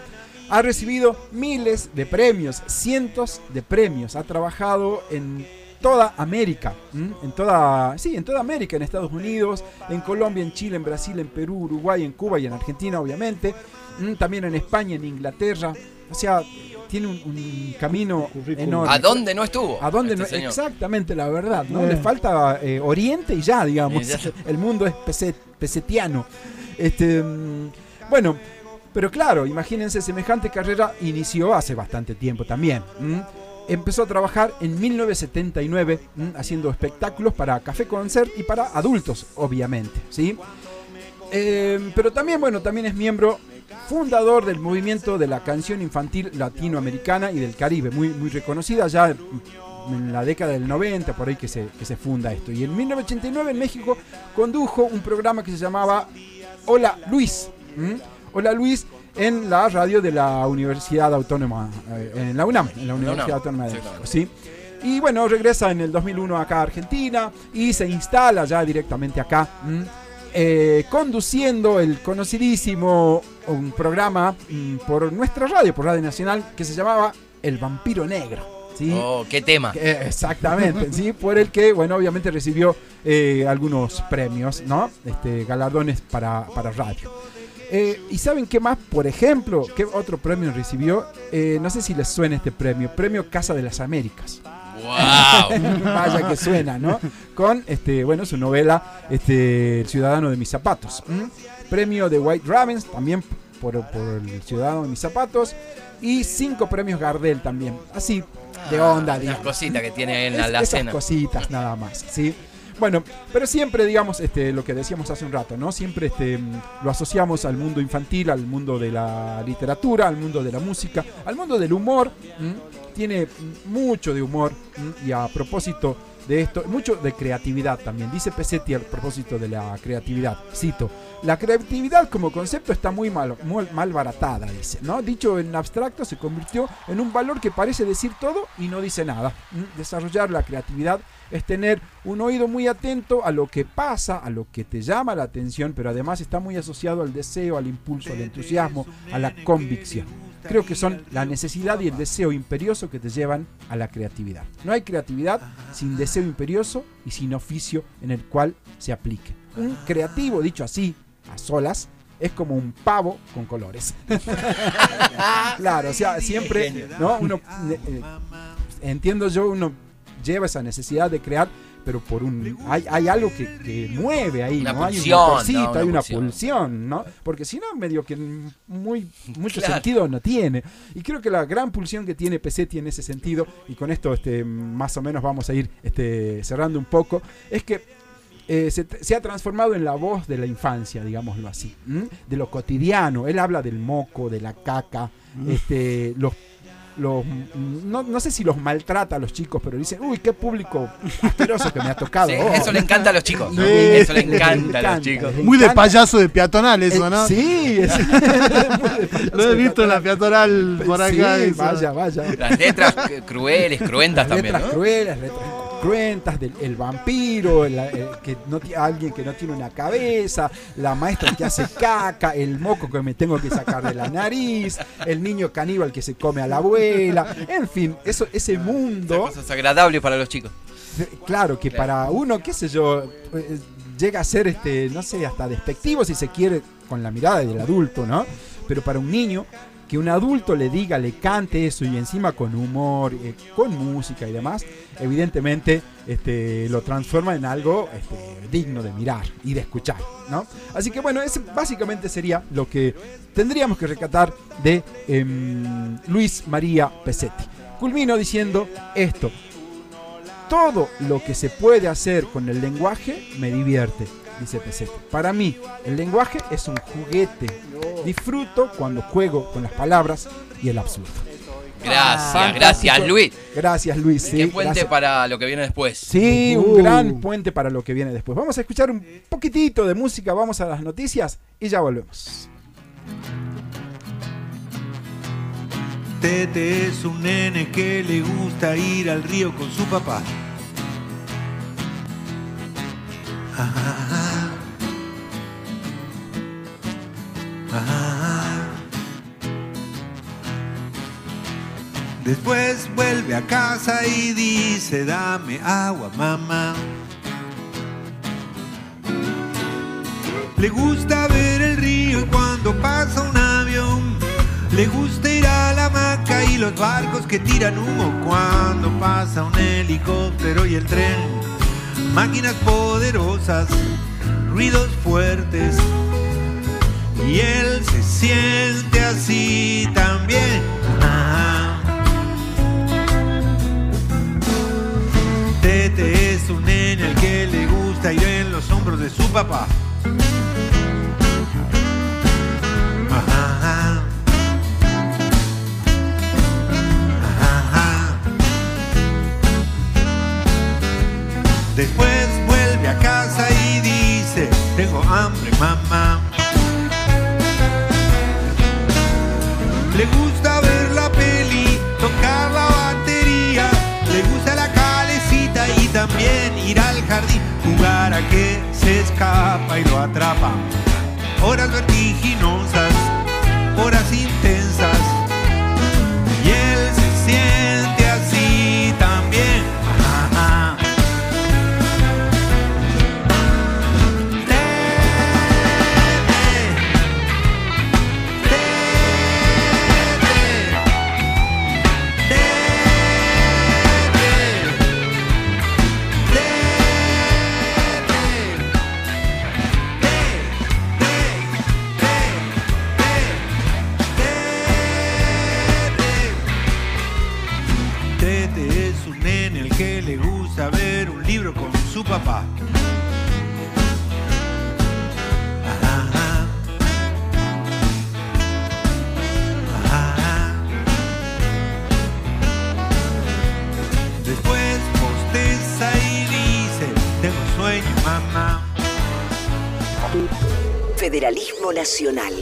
Ha recibido miles de premios, cientos de premios. Ha trabajado en toda América, ¿m? en toda, sí, en toda América, en Estados Unidos, en Colombia, en Chile, en Brasil, en Perú, Uruguay, en Cuba y en Argentina, obviamente. ¿m? También en España, en Inglaterra. O sea, tiene un, un camino enorme. ¿A dónde no estuvo? ¿A dónde este no? señor? Exactamente, la verdad. ¿no? Eh. Le falta eh, Oriente y ya, digamos. Y ya. El mundo es peset- pesetiano. Este, mm, bueno, pero claro, imagínense, semejante carrera inició hace bastante tiempo también. ¿m? Empezó a trabajar en 1979 ¿m? haciendo espectáculos para Café Concert y para adultos, obviamente. ¿sí? Eh, pero también, bueno, también es miembro fundador del movimiento de la canción infantil latinoamericana y del Caribe, muy, muy reconocida ya en la década del 90, por ahí que se, que se funda esto. Y en 1989 en México condujo un programa que se llamaba Hola Luis. Hola Luis en la radio de la Universidad Autónoma, eh, en la UNAM, en la Universidad Autónoma de sí, México. claro. ¿sí? Y bueno, regresa en el 2001 acá a Argentina y se instala ya directamente acá, eh, conduciendo el conocidísimo un programa mm, por nuestra radio, por Radio Nacional, que se llamaba El Vampiro Negro. ¿sí? Oh, qué tema. Que- exactamente, sí, por el que, bueno, obviamente recibió eh, algunos premios, ¿no? Este, galardones para, para radio. Eh, ¿Y saben qué más? Por ejemplo, ¿qué otro premio recibió? Eh, no sé si les suena este premio. Premio Casa de las Américas. ¡Wow! Vaya que suena, ¿no? Con este, bueno, su novela este, El Ciudadano de mis zapatos. ¿m? Premio de White Ravens, también por, por El Ciudadano de mis zapatos. Y cinco premios Gardel también. Así, de onda, Las digamos. cositas que tiene en Es- la, la esas cena. cositas nada más, ¿sí? Bueno, pero siempre, digamos, este, lo que decíamos hace un rato, ¿no? Siempre este, lo asociamos al mundo infantil, al mundo de la literatura, al mundo de la música, al mundo del humor. Tiene mucho de humor y a propósito de esto, mucho de creatividad también. Dice Pesetti a propósito de la creatividad, cito, la creatividad como concepto está muy mal, muy mal baratada, dice, ¿no? Dicho en abstracto se convirtió en un valor que parece decir todo y no dice nada. Desarrollar la creatividad es tener un oído muy atento a lo que pasa, a lo que te llama la atención, pero además está muy asociado al deseo, al impulso, al entusiasmo, a la convicción. Creo que son la necesidad y el deseo imperioso que te llevan a la creatividad. No hay creatividad sin deseo imperioso y sin oficio en el cual se aplique. Un creativo, dicho así, a solas, es como un pavo con colores. claro, o sea, siempre, ¿no? Uno, eh, eh, entiendo yo, uno lleva esa necesidad de crear, pero por un hay, hay algo que, que mueve ahí, Una ¿no? hay un motorcito, ¿no? Una hay una pulsión. pulsión, ¿no? Porque si no, medio que muy mucho Claro. sentido no tiene. Y creo que la gran pulsión que tiene Pesetti en ese sentido, y con esto este, más o menos vamos a ir este, cerrando un poco, es que eh, se, se ha transformado en la voz de la infancia, digámoslo así, ¿m? de lo cotidiano. Él habla del moco, de la caca, este, los, los, no, no sé si los maltrata a los chicos, pero dicen, uy, qué público asqueroso que me ha tocado. Sí, Oh. eso le encanta a los chicos. Sí. Eso le Le encanta a los chicos. Muy de payaso de peatonal eso, Eh, ¿no? Sí, es- Lo he visto en la peatonal por acá. Sí, vaya, vaya. Las letras crueles, cruentas Las también, letras ¿no? crueles, letras cruentas, del el vampiro, el, el que no alguien que no tiene una cabeza, la maestra que hace caca, el moco que me tengo que sacar de la nariz, el niño caníbal que se come a la abuela, en fin, eso, ese mundo, Cosas agradables para los chicos. claro, que para uno, qué sé yo, eh, llega a ser, este, no sé, hasta despectivo si se quiere con la mirada del adulto, ¿no? Pero para un niño, que un adulto le diga, le cante eso y encima con humor, eh, con música y demás, evidentemente este, lo transforma en algo este, digno de mirar y de escuchar, ¿no? Así que bueno, ese básicamente sería lo que tendríamos que rescatar de em, Luis María Pesetti. Culmino diciendo esto, todo lo que se puede hacer con el lenguaje me divierte, dice Pesetti. Para mí, el lenguaje es un juguete. Disfruto cuando juego con las palabras y el absurdo. Gracias, Fantástico. gracias Luis. Gracias, Luis. sí, Qué puente gracias. para lo que viene después. Sí, Uh. un gran puente para lo que viene después. Vamos a escuchar un poquitito de música, vamos a las noticias y ya volvemos. Tete es un nene que le gusta ir al río con su papá. Después vuelve a casa y dice, dame agua, mamá. Le gusta ver el río cuando pasa un avión. Le gusta ir a la hamaca y los barcos que tiran humo cuando pasa un helicóptero y el tren. Máquinas poderosas, ruidos fuertes. Y él se siente así también. Ah. Tete es un nene al que le gusta ir en los hombros de su papá. Después vuelve a casa y dice, tengo hambre, mamá. Le gusta ver la peli, tocar la batería, le gusta la calecita y también ir al jardín, jugar a que se escapa y lo atrapa. Horas vertiginosas, mamá. Federalismo Nacional.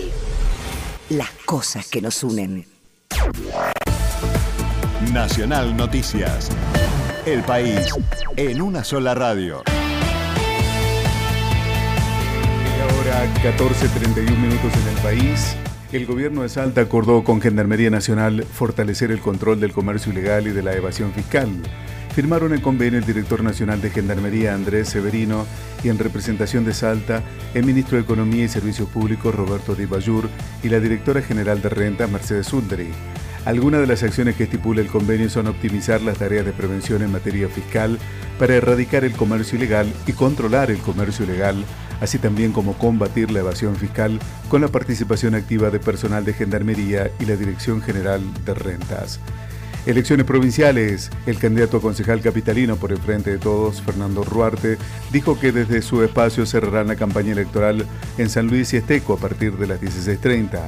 Las cosas que nos unen. Nacional Noticias. El país en una sola radio. Ahora 14.31 minutos en el país. El gobierno de Salta acordó con Gendarmería Nacional fortalecer el control del comercio ilegal y de la evasión fiscal. Firmaron el convenio el director nacional de Gendarmería Andrés Severino y en representación de Salta el ministro de Economía y Servicios Públicos Roberto Di Bayur y la directora general de Renta Mercedes Ulderi. Algunas de las acciones que estipula el convenio son optimizar las tareas de prevención en materia fiscal para erradicar el comercio ilegal y controlar el comercio ilegal, así también como combatir la evasión fiscal con la participación activa de personal de Gendarmería y la Dirección General de Rentas. Elecciones provinciales. El candidato a concejal capitalino por el Frente de Todos, Fernando Ruarte, dijo que desde su espacio cerrarán la campaña electoral en San Luis y Esteco a partir de las 16.30.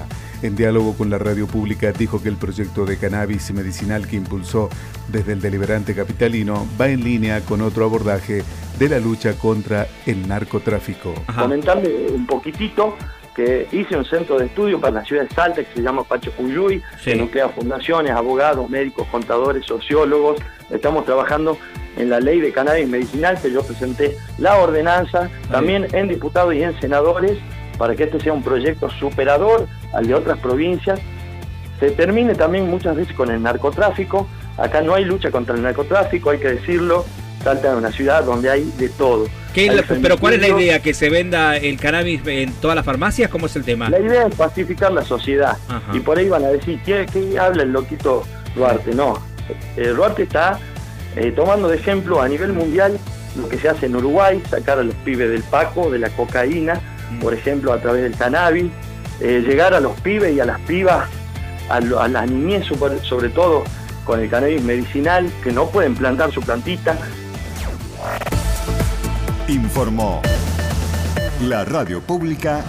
En diálogo con la radio pública dijo que el proyecto de cannabis medicinal que impulsó desde el deliberante capitalino va en línea con otro abordaje de la lucha contra el narcotráfico. Comentarle un poquitito que hice un centro de estudio para la ciudad de Salta que se llama Pacho Cuyuy, que nuclea fundaciones, abogados, médicos, contadores, sociólogos. Estamos trabajando en la ley de cannabis medicinal que yo presenté la ordenanza, también en diputados y en senadores, para que este sea un proyecto superador al de otras provincias. Se termine también muchas veces con el narcotráfico. Acá no hay lucha contra el narcotráfico, hay que decirlo. Salta es una ciudad donde hay de todo. ¿Qué es Hay la- pero ¿cuál es la idea? ¿Que se venda el cannabis en todas las farmacias? ¿Cómo es el tema? La idea es pacificar la sociedad. Y por ahí van a decir, ¿qué, qué habla el loquito Duarte? No. Eh, Duarte está eh, tomando de ejemplo a nivel mundial lo que se hace en Uruguay, sacar a los pibes del paco, de la cocaína, por ejemplo, a través del cannabis, eh, llegar a los pibes y a las pibas, a, lo- a la niñez sobre, sobre todo, con el cannabis medicinal, que no pueden plantar su plantita, Informó la radio pública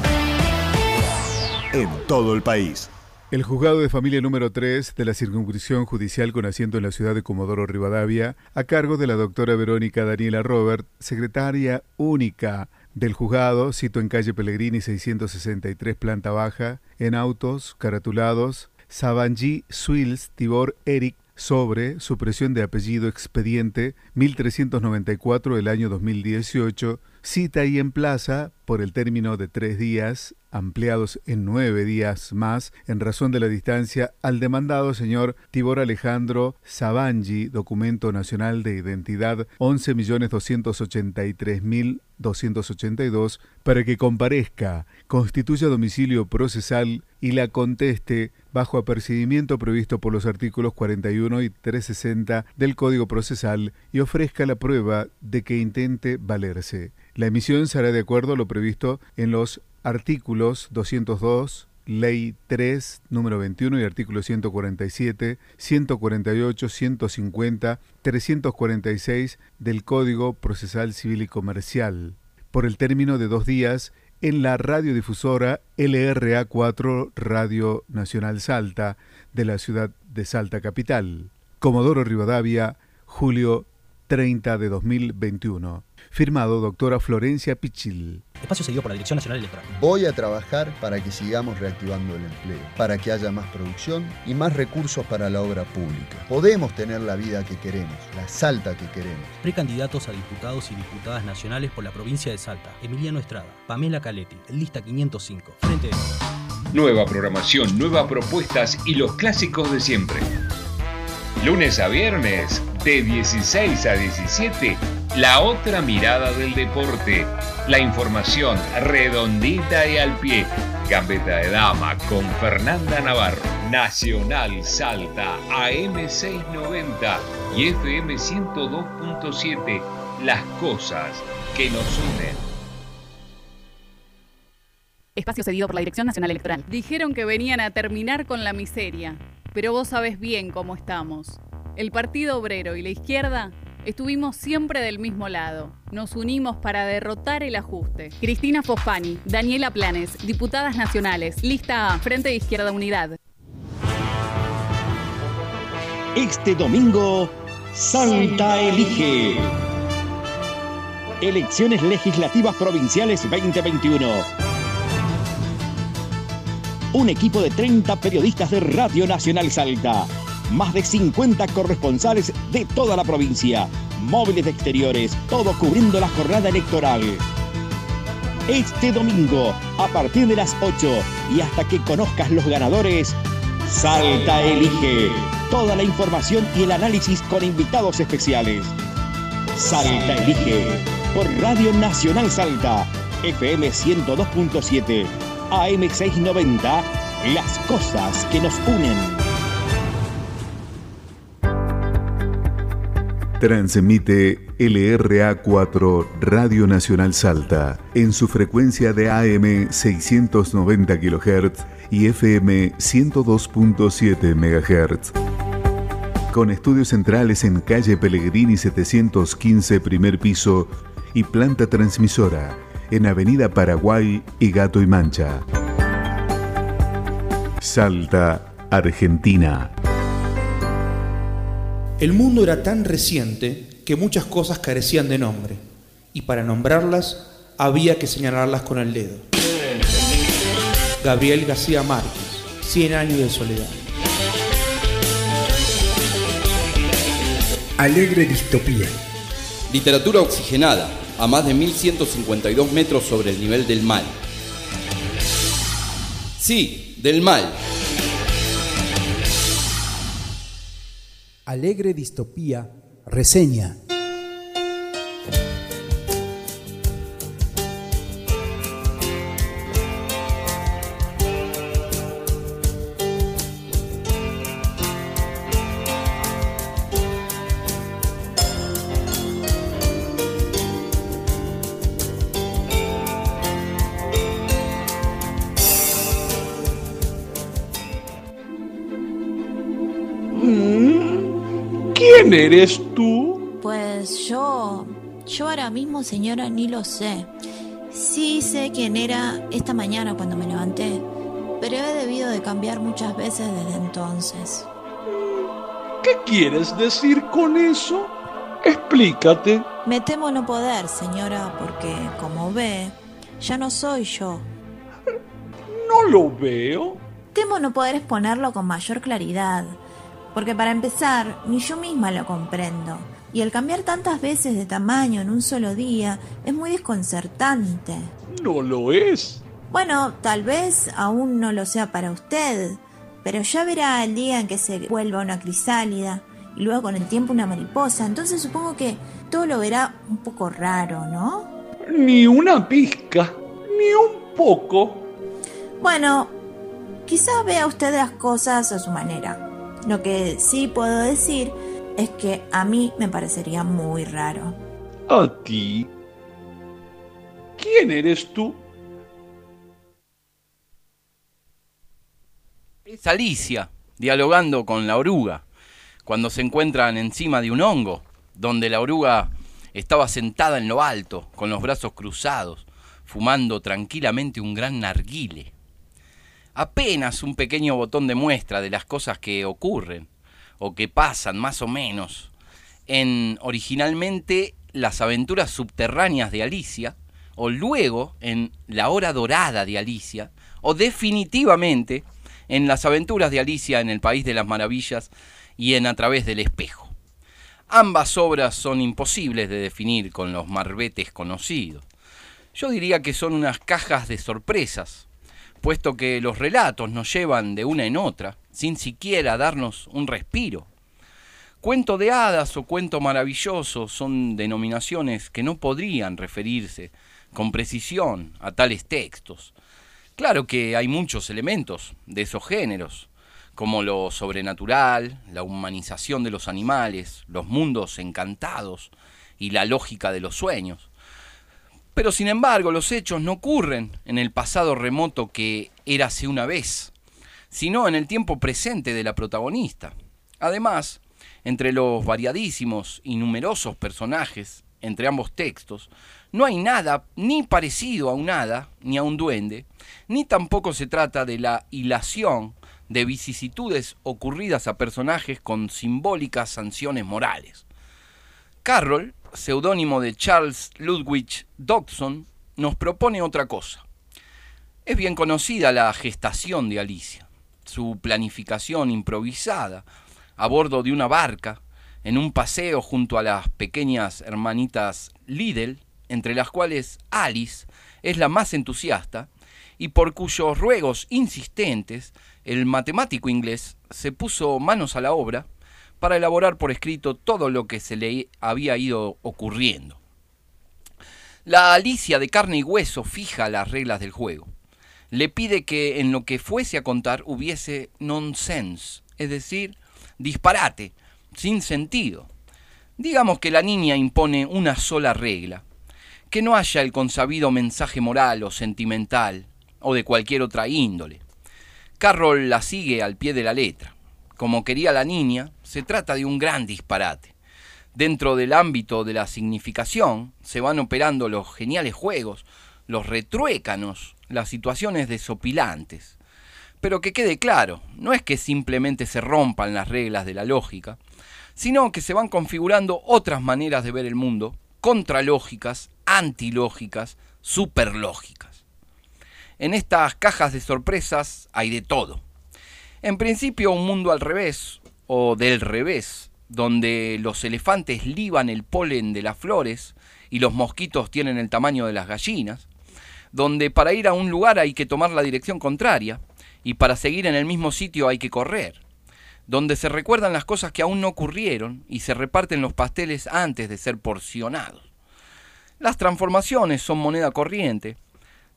en todo el país. El juzgado de familia número 3 de la circunscripción judicial con asiento en la ciudad de Comodoro Rivadavia, a cargo de la doctora Verónica Daniela Robert, secretaria única del juzgado, cito en calle Pellegrini 663, planta baja, en autos, caratulados, Sabanji Swils Tibor Eric sobre supresión de apellido expediente 1394 del año 2018, cita y emplaza por el término de tres días, ampliados en nueve días más, en razón de la distancia, al demandado señor Tibor Alejandro Sabanji, documento nacional de identidad 11.283.282, para que comparezca, constituya domicilio procesal y la conteste bajo apercibimiento previsto por los artículos 41 y 360 del Código Procesal y ofrezca la prueba de que intente valerse. La emisión se hará de acuerdo a lo previsto en los artículos 202, Ley 3, número 21 y artículos 147, 148, 150, 346 del Código Procesal Civil y Comercial, por el término de dos días en la radiodifusora LRA4 Radio Nacional Salta de la ciudad de Salta Capital. Comodoro Rivadavia, julio 30 de 2021. Firmado doctora Florencia Pichil. Espacio cedido por la Dirección Nacional Electoral. Voy a trabajar para que sigamos reactivando el empleo, para que haya más producción y más recursos para la obra pública. Podemos tener la vida que queremos, la Salta que queremos. Precandidatos a diputados y diputadas nacionales por la provincia de Salta. Emiliano Estrada, Pamela Caletti, lista 505, Frente de. Nueva programación, nuevas propuestas y los clásicos de siempre. Lunes a viernes, de 16 a 17, la otra mirada del deporte. La información redondita y al pie. Gambeta de Dama con Fernanda Navarro. Nacional Salta AM690 y FM 102.7. Las cosas que nos unen. Espacio cedido por la Dirección Nacional Electoral. Dijeron que venían a terminar con la miseria, pero vos sabés bien cómo estamos. El Partido Obrero y la izquierda Estuvimos siempre del mismo lado. Nos unimos para derrotar el ajuste. Cristina Fosfani, Daniela Planes, diputadas nacionales, lista A, Frente de Izquierda Unidad. Este domingo, Salta elige. Elecciones Legislativas Provinciales 2021. Un equipo de 30 periodistas de Radio Nacional Salta. Más de 50 corresponsales de toda la provincia. Móviles de exteriores, todo cubriendo la jornada electoral. Este domingo, a partir de las 8 y hasta que conozcas los ganadores, Salta elige. Toda la información y el análisis con invitados especiales. Salta elige. Por Radio Nacional Salta, FM 102.7, AM 690, las cosas que nos unen. Transmite LRA4 Radio Nacional Salta en su frecuencia de AM 690 kHz y FM 102.7 MHz. Con estudios centrales en calle Pellegrini 715 primer piso y planta transmisora en Avenida Paraguay y Gato y Mancha. Salta, Argentina. El mundo era tan reciente que muchas cosas carecían de nombre, y para nombrarlas había que señalarlas con el dedo. Gabriel García Márquez, Cien años de soledad. Alegre distopía. Literatura oxigenada, a más de 1152 metros sobre el nivel del mar. Sí, del mal. Alegre distopía. Reseña. Ahora mismo, señora, ni lo sé. Sí sé quién era esta mañana cuando me levanté, pero he debido de cambiar muchas veces desde entonces. ¿Qué quieres decir con eso? Explícate. Me temo no poder, señora, porque, como ve, ya no soy yo. No lo veo. Temo no poder exponerlo con mayor claridad, porque para empezar, ni yo misma lo comprendo. Y el cambiar tantas veces de tamaño en un solo día es muy desconcertante. No lo es. Bueno, tal vez aún no lo sea para usted, pero ya verá el día en que se vuelva una crisálida y luego con el tiempo una mariposa. Entonces supongo que todo lo verá un poco raro, ¿no? Ni una pizca, ni un poco. Bueno, quizás vea usted las cosas a su manera. Lo que sí puedo decir es que a mí me parecería muy raro. ¿A ti? ¿Quién eres tú? Es Alicia, dialogando con la oruga, cuando se encuentran encima de un hongo, donde la oruga estaba sentada en lo alto, con los brazos cruzados, fumando tranquilamente un gran narguile. Apenas un pequeño botón de muestra de las cosas que ocurren, o que pasan más o menos, en originalmente las aventuras subterráneas de Alicia, o luego en la hora dorada de Alicia, o definitivamente en las aventuras de Alicia en el País de las Maravillas y en A través del espejo. Ambas obras son imposibles de definir con los marbetes conocidos. Yo diría que son unas cajas de sorpresas, puesto que los relatos nos llevan de una en otra, sin siquiera darnos un respiro. Cuento de hadas o cuento maravilloso son denominaciones que no podrían referirse con precisión a tales textos. Claro que hay muchos elementos de esos géneros, como lo sobrenatural, la humanización de los animales, los mundos encantados y la lógica de los sueños. Pero sin embargo, los hechos no ocurren en el pasado remoto que érase una vez, sino en el tiempo presente de la protagonista. Además, entre los variadísimos y numerosos personajes entre ambos textos, no hay nada ni parecido a un hada ni a un duende, ni tampoco se trata de la hilación de vicisitudes ocurridas a personajes con simbólicas sanciones morales. Carroll, seudónimo de Charles Ludwig Dodson, nos propone otra cosa. Es bien conocida la gestación de Alicia, su planificación improvisada a bordo de una barca, en un paseo junto a las pequeñas hermanitas Liddell, entre las cuales Alice es la más entusiasta, y por cuyos ruegos insistentes el matemático inglés se puso manos a la obra para elaborar por escrito todo lo que se le había ido ocurriendo. La Alicia de carne y hueso fija las reglas del juego. Le pide que en lo que fuese a contar hubiese nonsense, es decir, disparate, sin sentido. Digamos que la niña impone una sola regla, que no haya el consabido mensaje moral o sentimental, o de cualquier otra índole. Carroll la sigue al pie de la letra. Como quería la niña, se trata de un gran disparate. Dentro del ámbito de la significación se van operando los geniales juegos, los retruécanos, las situaciones desopilantes. Pero que quede claro, no es que simplemente se rompan las reglas de la lógica, sino que se van configurando otras maneras de ver el mundo, contralógicas, antilógicas, superlógicas. En estas cajas de sorpresas hay de todo. En principio un mundo al revés, o del revés, donde los elefantes liban el polen de las flores y los mosquitos tienen el tamaño de las gallinas, donde para ir a un lugar hay que tomar la dirección contraria y para seguir en el mismo sitio hay que correr, donde se recuerdan las cosas que aún no ocurrieron y se reparten los pasteles antes de ser porcionados. Las transformaciones son moneda corriente,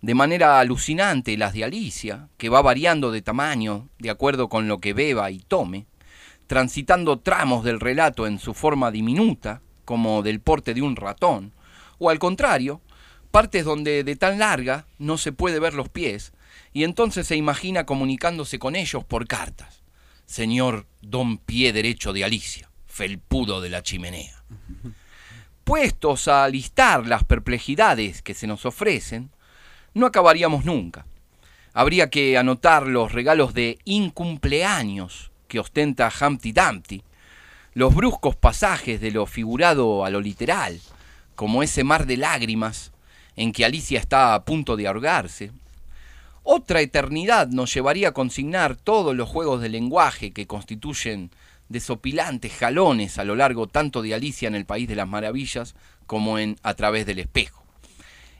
de manera alucinante las de Alicia, que va variando de tamaño de acuerdo con lo que beba y tome, transitando tramos del relato en su forma diminuta, como del porte de un ratón, o al contrario, partes donde de tan larga no se puede ver los pies, y entonces se imagina comunicándose con ellos por cartas. Señor don pie derecho de Alicia, felpudo de la chimenea. Puestos a listar las perplejidades que se nos ofrecen, no acabaríamos nunca. Habría que anotar los regalos de incumpleaños que ostenta Humpty Dumpty, los bruscos pasajes de lo figurado a lo literal, como ese mar de lágrimas en que Alicia está a punto de ahogarse. Otra eternidad nos llevaría a consignar todos los juegos de lenguaje que constituyen desopilantes jalones a lo largo tanto de Alicia en el País de las Maravillas como en A través del espejo.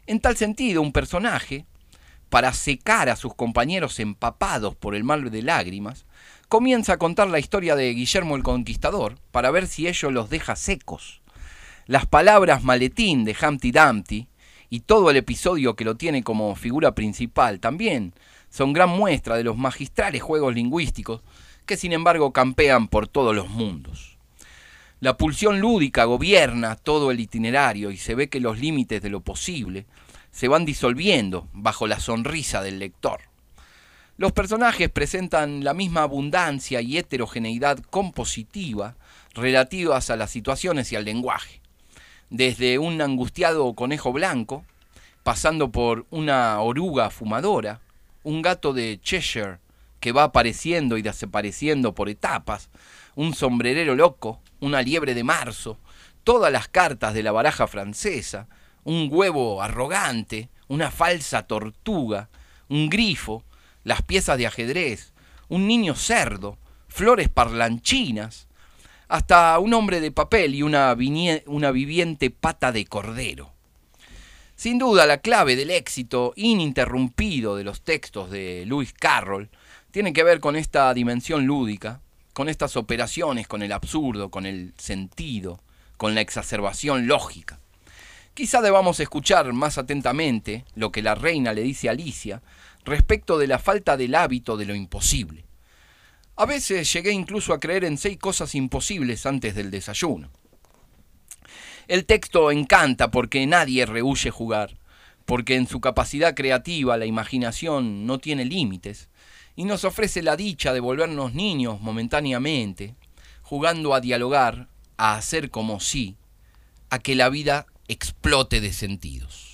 En tal sentido, un personaje, para secar a sus compañeros empapados por el mar de lágrimas, comienza a contar la historia de Guillermo el Conquistador para ver si ello los deja secos. Las palabras maletín de Humpty Dumpty y todo el episodio que lo tiene como figura principal también son gran muestra de los magistrales juegos lingüísticos que sin embargo campean por todos los mundos. La pulsión lúdica gobierna todo el itinerario y se ve que los límites de lo posible se van disolviendo bajo la sonrisa del lector. Los personajes presentan la misma abundancia y heterogeneidad compositiva relativas a las situaciones y al lenguaje. Desde un angustiado conejo blanco, pasando por una oruga fumadora, un gato de Cheshire que va apareciendo y desapareciendo por etapas, un sombrerero loco, una liebre de marzo, todas las cartas de la baraja francesa, un huevo arrogante, una falsa tortuga, un grifo, las piezas de ajedrez, un niño cerdo, flores parlanchinas, hasta un hombre de papel y una, viviente pata de cordero. Sin duda, la clave del éxito ininterrumpido de los textos de Lewis Carroll tiene que ver con esta dimensión lúdica, con estas operaciones, con el absurdo, con el sentido, con la exacerbación lógica. Quizá debamos escuchar más atentamente lo que la reina le dice a Alicia respecto de la falta del hábito de lo imposible. A veces llegué incluso a creer en seis cosas imposibles antes del desayuno. El texto encanta porque nadie rehuye jugar, porque en su capacidad creativa la imaginación no tiene límites, y nos ofrece la dicha de volvernos niños momentáneamente, jugando a dialogar, a hacer como sí, si, a que la vida explote de sentidos.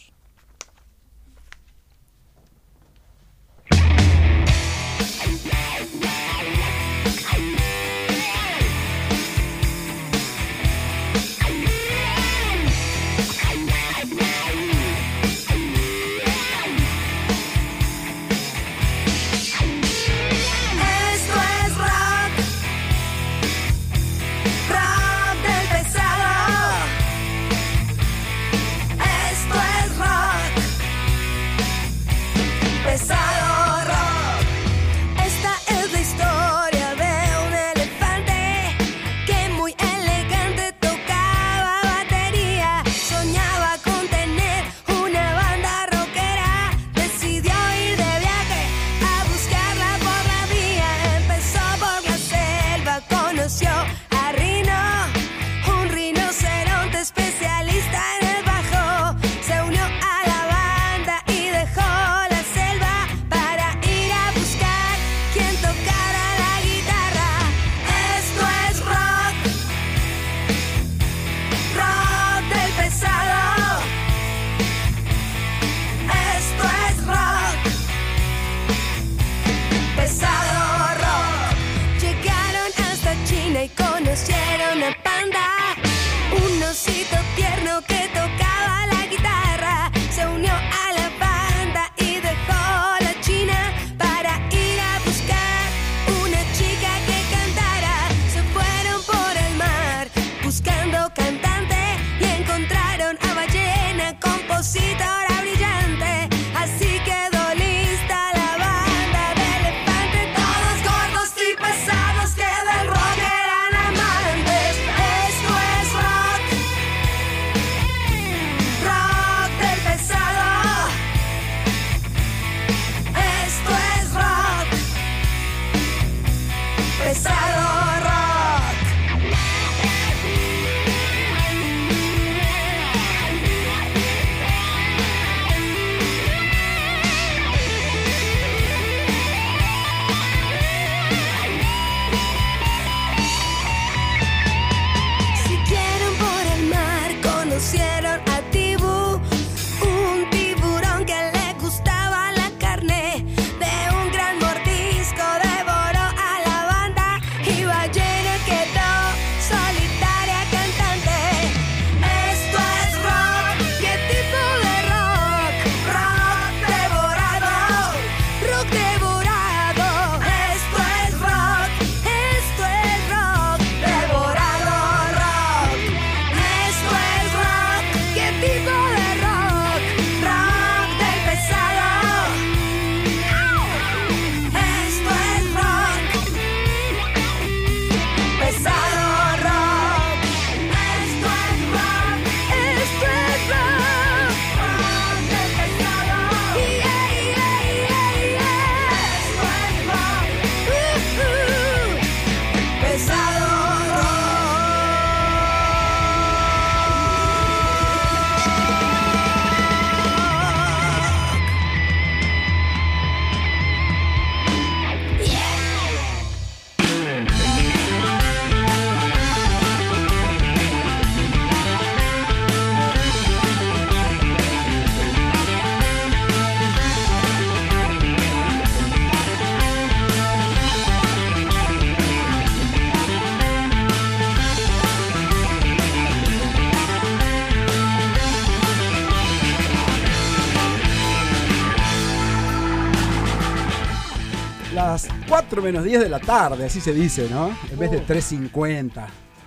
4 menos 10 de la tarde, así se dice, ¿no? En vez de 3.50.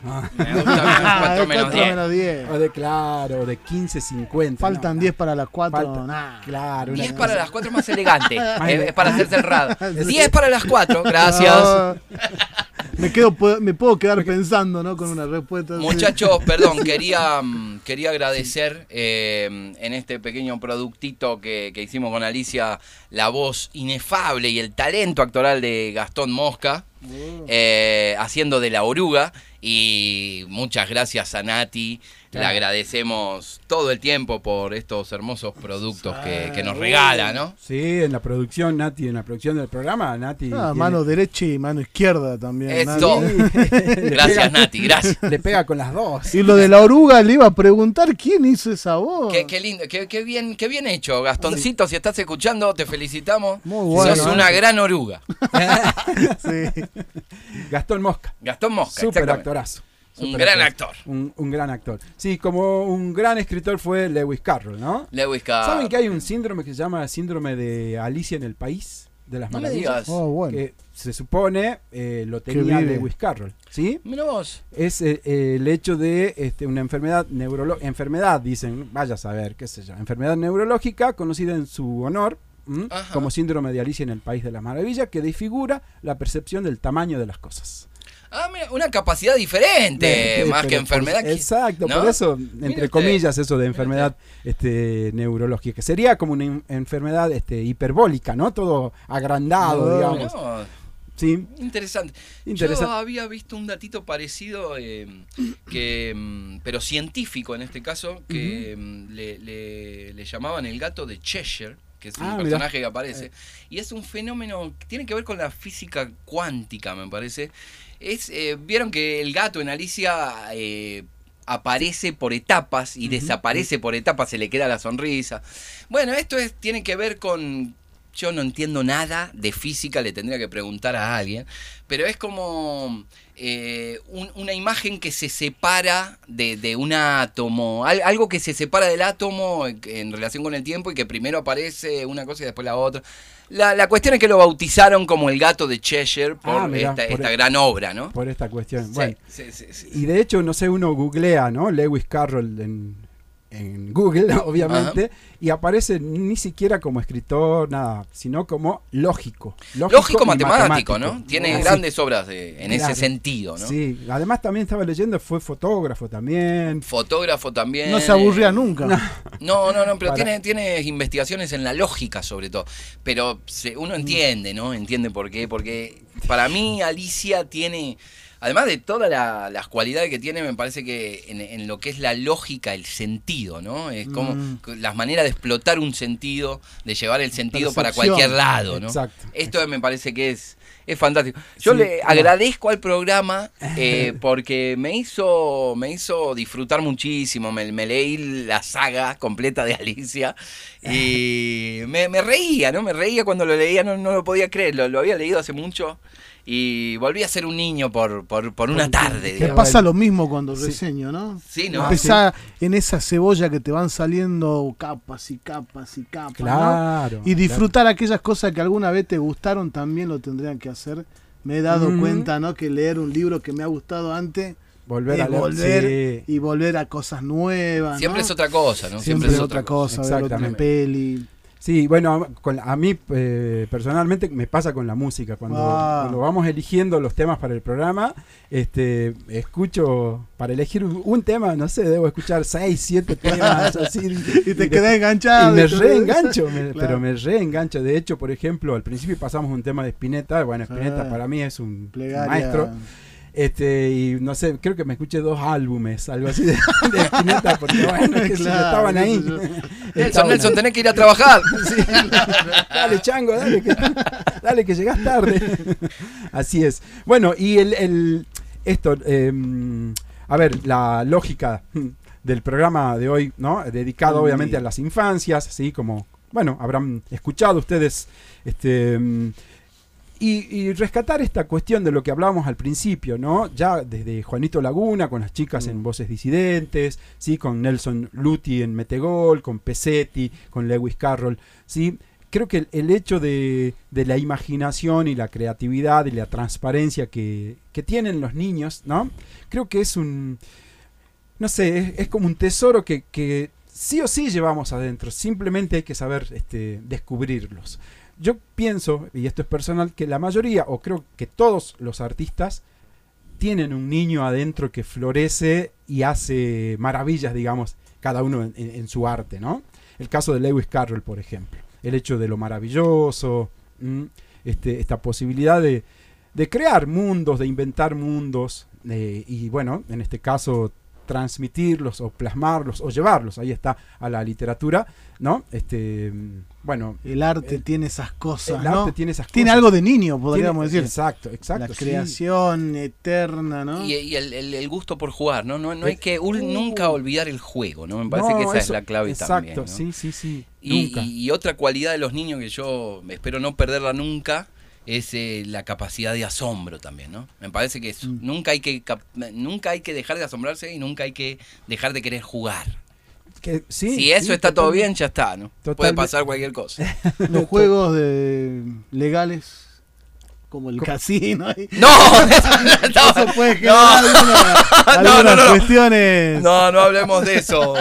¿no? Ah. Me gusta 4 menos 10. O de claro, de 15.50. Faltan no. 10 para las 4. Falta, nah. Claro, 10 para las 4 más elegante. es, es, para ser cerrado. 10 para las 4, gracias. Me, quedo, me puedo quedar pensando, ¿no? Con una respuesta. Muchachos, perdón, quería. Mm, quería agradecer eh, en este pequeño productito que, que hicimos con Alicia la voz inefable y el talento actoral de Gastón Mosca, eh, haciendo de la oruga. Y muchas gracias a Nati. Le agradecemos todo el tiempo por estos hermosos productos que, que nos regala, ¿no? Sí, en la producción, Nati, en la producción del programa, Nati. Ah, tiene- mano derecha y mano izquierda también. Esto. Nati. Gracias, Nati, gracias. Le pega con las dos. Y lo de la oruga le iba a preguntar quién hizo esa voz. Qué, qué lindo, qué, qué bien, qué bien hecho, Gastoncito. Si estás escuchando, te felicitamos. bueno, Sos una gran oruga. Gastón Mosca. Gastón Mosca, Super actorazo. Un gran actor. Un, un gran actor. Sí, como un gran escritor fue Lewis Carroll, ¿no? Lewis Carroll. ¿Saben que hay un síndrome que se llama síndrome de Alicia en el País de las No me Maravillas? digas. Oh, bueno. Que se supone eh, lo tenía. Lewis Carroll, ¿sí? Mira vos. Es eh, el hecho de este, una enfermedad neurológica, enfermedad, dicen, vaya a saber, qué sé yo, enfermedad neurológica conocida en su honor como síndrome de Alicia en el País de las Maravillas, que desfigura la percepción del tamaño de las cosas. Ah, mira, una capacidad diferente, Sí, más que por- enfermedad. que- exacto, ¿no? por eso, entre comillas, eso de enfermedad este, neurológica, que sería como una in- enfermedad este, hiperbólica, ¿no? Todo agrandado, No, digamos. No, Sí. Interesante. Interesante. Yo había visto un datito parecido, eh, que, mm, pero científico en este caso, que mm, le, le- le llamaban el gato de Cheshire, que es un Ah, mirá. personaje que aparece. Y es un fenómeno que tiene que ver con la física cuántica, me parece. Es, eh, Vieron que el gato en Alicia eh, aparece por etapas y desaparece por etapas, se le queda la sonrisa. Bueno, esto es, tiene que ver con yo no entiendo nada de física, le tendría que preguntar a alguien, pero es como eh, un- una imagen que se separa de, de un átomo, al- algo que se separa del átomo en, en relación con el tiempo y que primero aparece una cosa y después la otra. La, la cuestión es que lo bautizaron como el gato de Cheshire por, Ah, mirá, esta, por esta e- gran obra, ¿no? Por esta cuestión. Sí, bueno, sí, sí, sí. y de hecho, no sé, uno googlea, ¿no? Lewis Carroll en, en Google, obviamente, y aparece ni siquiera como escritor, nada, sino como lógico. Lógico matemático, ¿no? Tiene Así. grandes obras de- en Claro. ese sentido, ¿no? Sí, además también estaba leyendo, fue fotógrafo también. Fotógrafo también. No se aburría nunca. No, no, no, pero Para- tiene, tiene investigaciones en la lógica sobre todo. Pero se- uno entiende, ¿no? Entiende por qué. Porque para mí Alicia tiene, además de todas la- las cualidades que tiene, me parece que en, en lo que es la lógica, el sentido, ¿no? Es como Mm. las maneras de explotar un sentido, de llevar el sentido para cualquier lado, ¿no? Exacto. Esto me parece que es... Es fantástico. Yo Sí, le no. agradezco al programa eh, porque me hizo, me hizo disfrutar muchísimo. Me, me leí la saga completa de Alicia y me, me reía, ¿no? Me reía cuando lo leía, no, no lo podía creer. Lo, lo había leído hace mucho y volví a ser un niño por, por, por una tarde. Te digamos. pasa lo mismo cuando reseño, ¿no? Sí, ¿no? Empezá en esa cebolla que te van saliendo capas y capas y capas. ¿no? Claro, Y disfrutar aquellas cosas que alguna vez te gustaron también lo tendrían que hacer. Me he dado cuenta, ¿no? Que leer un libro que me ha gustado antes Volver a leer, volver sí. y volver a cosas nuevas. Siempre ¿no? es otra cosa, ¿no? Siempre, es otra cosa, ver otra peli. Sí, bueno, con, a mí eh, personalmente me pasa con la música. Cuando, Ah. cuando vamos eligiendo los temas para el programa, este, escucho, para elegir un, un tema, no sé, debo escuchar seis, siete temas así. Y te quedás enganchado. Y me reengancho, me- Claro. pero me reengancho. De hecho, por ejemplo, al principio pasamos un tema de Spinetta. Bueno, Spinetta Ah. para mí es un Plegaria. maestro. Este, y no sé, creo que me escuché dos álbumes, algo así de, de Spinetta, porque bueno, que sí, Claro, estaban ahí. yo. Nelson, Estaban Nelson, ahí. tenés que ir a trabajar. Sí, dale, chango, dale que, dale que llegás tarde. Así es. Bueno, y el, el- esto, em, a ver, la lógica del programa de hoy, ¿no? Dedicado obviamente a las infancias, ¿sí? Como, bueno, habrán escuchado ustedes, este... y, y rescatar esta cuestión de lo que hablábamos al principio, ¿no? Ya desde Juanito Laguna, con las chicas Mm. en Voces Disidentes, ¿sí? Con Nelson Luti en Metegol, con Pesetti, con Lewis Carroll, ¿sí? Creo que el, el hecho de, de la imaginación y la creatividad y la transparencia que, que tienen los niños, ¿no? Creo que es un, no sé, es, es como un tesoro que, que sí o sí llevamos adentro, simplemente hay que saber este, descubrirlos. Yo pienso, y esto es personal, que la mayoría, o creo que todos los artistas, tienen un niño adentro que florece y hace maravillas, digamos, cada uno en, su arte, ¿no? El caso de Lewis Carroll, por ejemplo. El hecho de lo maravilloso, este, esta posibilidad de, de, crear mundos, de inventar mundos, eh, y bueno, en este caso transmitirlos o plasmarlos o llevarlos, ahí está, a la literatura, ¿no? Este, bueno. El arte tiene esas cosas, el ¿no? arte tiene esas Tiene cosas. algo de niño, podríamos Tiene- decir. Exacto, exacto. La sí. creación eterna, ¿no? Y, y el, el- el gusto por jugar, ¿no? No, no hay que ul- Uh. nunca olvidar el juego, ¿no? Me parece No, que esa es eso- la clave exacto, también. ¿no? sí, sí, sí. Y, Nunca. y- y otra cualidad de los niños que yo espero no perderla nunca es eh, la capacidad de asombro también, ¿no? Me parece que es- Mm. nunca hay que cap- nunca hay que dejar de asombrarse y nunca hay que dejar de querer jugar. Que- sí, si eso sí, está todo bien, ya está, ¿no? Puede pasar cualquier cosa. Los juegos de legales como el casino. ahí. ¡No! Eso puede No. generar alguna- No, algunas no, no. cuestiones. No, no hablemos de eso.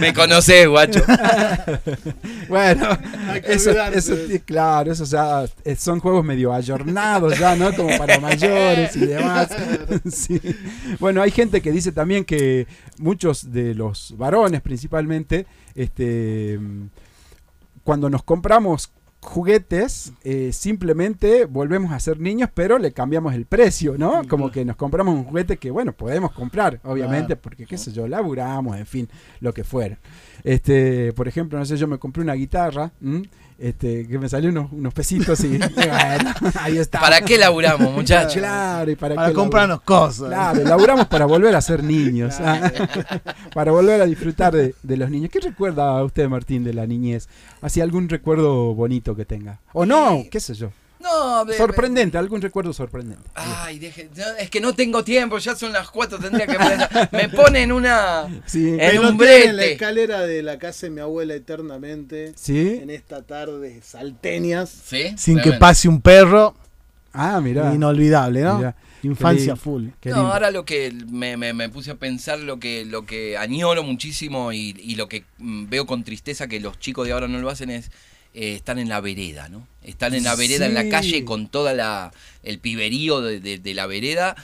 Me conocés, guacho. Bueno, Hay que eso, eso claro, eso ya eh, son juegos medio ayornados ya, ¿no? Como para mayores y demás. Sí. Bueno, hay gente que dice también que muchos de los varones principalmente, este, mm, cuando nos compramos juguetes, eh, simplemente volvemos a ser niños, pero le cambiamos el precio, ¿no? Como que nos compramos un juguete que, bueno, podemos comprar, obviamente, Claro. porque, qué sé yo, laburamos, en fin, lo que fuera. Este, por ejemplo, no sé, yo me compré una guitarra, ¿m? Este, que me salió unos, unos pesitos y, y bueno, ahí está. ¿Para qué laburamos, muchachos? Claro, y para, Para qué comprarnos cosas. Claro, laburamos para volver a ser niños, ah, para volver a disfrutar de, de los niños. ¿Qué recuerda usted, Martín, de la niñez? ¿Así algún recuerdo bonito que tenga? ¿O no? ¿Qué sé yo? No, be- Sorprendente, algún recuerdo sorprendente. Ay, deje- no, es que no tengo tiempo, ya son las cuatro, tendría que. Me ponen una. Sí. En un tiene en la brete. escalera de la casa de mi abuela eternamente. ¿Sí? En esta tarde salteñas. Sí, Sin que pase un perro. Ah, mira. Inolvidable, ¿no? Mirá, Infancia qué full. Qué no, ahora lo que me, me- me puse a pensar, lo que, lo que añoro muchísimo y, y lo que mm, veo con tristeza que los chicos de ahora no lo hacen es eh, están en la vereda, ¿no? Están en la vereda, en la calle, con toda la el piberío de, de- de la vereda.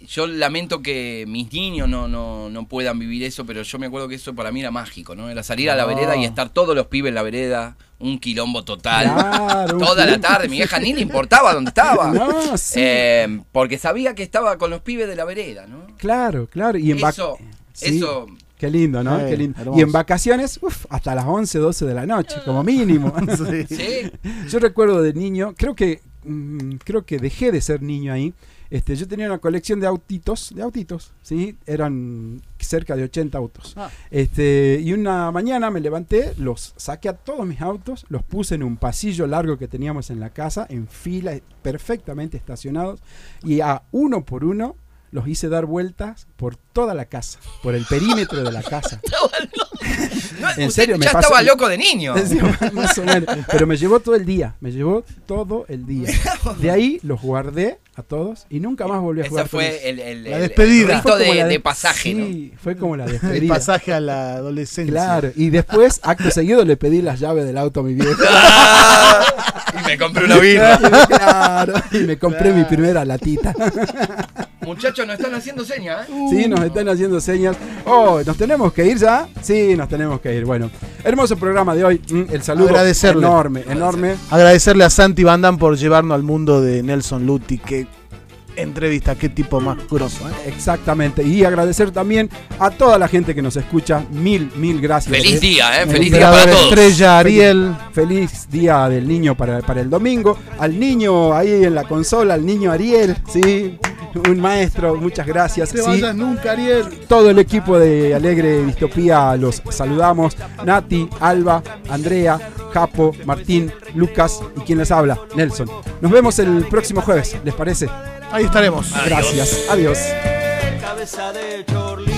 Yo lamento que mis niños no, no, no puedan vivir eso, pero yo me acuerdo que eso para mí era mágico, ¿no? Era salir a la No. vereda y estar todos los pibes en la vereda, un quilombo total. Claro, Toda la tarde, mi vieja ni le importaba dónde estaba. No, sí. Eh, porque sabía que estaba con los pibes de la vereda, ¿no? Claro, claro. Y en Eso, Sí. eso. Qué lindo, ¿no? Eh, Qué lindo. hermoso. Y en vacaciones, uf, hasta las 11, 12 de la noche, como mínimo. Sí. Sí. Yo recuerdo de niño, creo que mm, creo que dejé de ser niño ahí. Este, yo tenía una colección de autitos, de autitos, ¿sí? Eran cerca de 80 autos. Ah. Este, y una mañana me levanté, los saqué a todos mis autos, los puse en un pasillo largo que teníamos en la casa, en fila, perfectamente estacionados, y a uno por uno los hice dar vueltas por toda la casa, por el perímetro de la casa. No, En serio, me ya pasó- estaba loco de niño. Sí, más o menos. Pero me llevó todo el día, me llevó todo el día. De ahí los guardé a todos y nunca más volví a Esa jugar. con ellos. fue el, el- La el- despedida. el Fue de, la de pasaje, ¿no? Sí, fue como la El despedida. pasaje a la adolescencia. Claro, y después, acto seguido, le pedí las llaves del auto a mi vieja. Y me compré una birra. claro, y me compré mi primera latita. Muchachos, nos están haciendo señas, ¿eh? Sí, nos están haciendo señas. Oh, ¿nos tenemos que ir ya? Sí, nos tenemos que ir. Bueno, hermoso programa de hoy. Mm, El saludo Agradecerle. enorme, enorme. Agradecerle a Santi Bandan por llevarnos al mundo de Nelson Lutti. Qué entrevista, qué tipo más grosso. ¿eh? Exactamente. Y agradecer también a toda la gente que nos escucha. Mil, mil gracias. Feliz día, ¿eh? El Feliz día para todos. Estrella, Ariel. Feliz día del niño para, para el domingo. Al niño ahí en la consola, al niño Ariel, sí. Un maestro, muchas gracias. Te sí. vayas nunca, Ariel. Todo el equipo de Alegre Distopía los saludamos. Nati, Alba, Andrea, Japo, Martín, Lucas y quien les habla, Nelson. Nos vemos el próximo jueves, ¿les parece? Ahí estaremos. Gracias. Adiós. Cabeza de chorlito.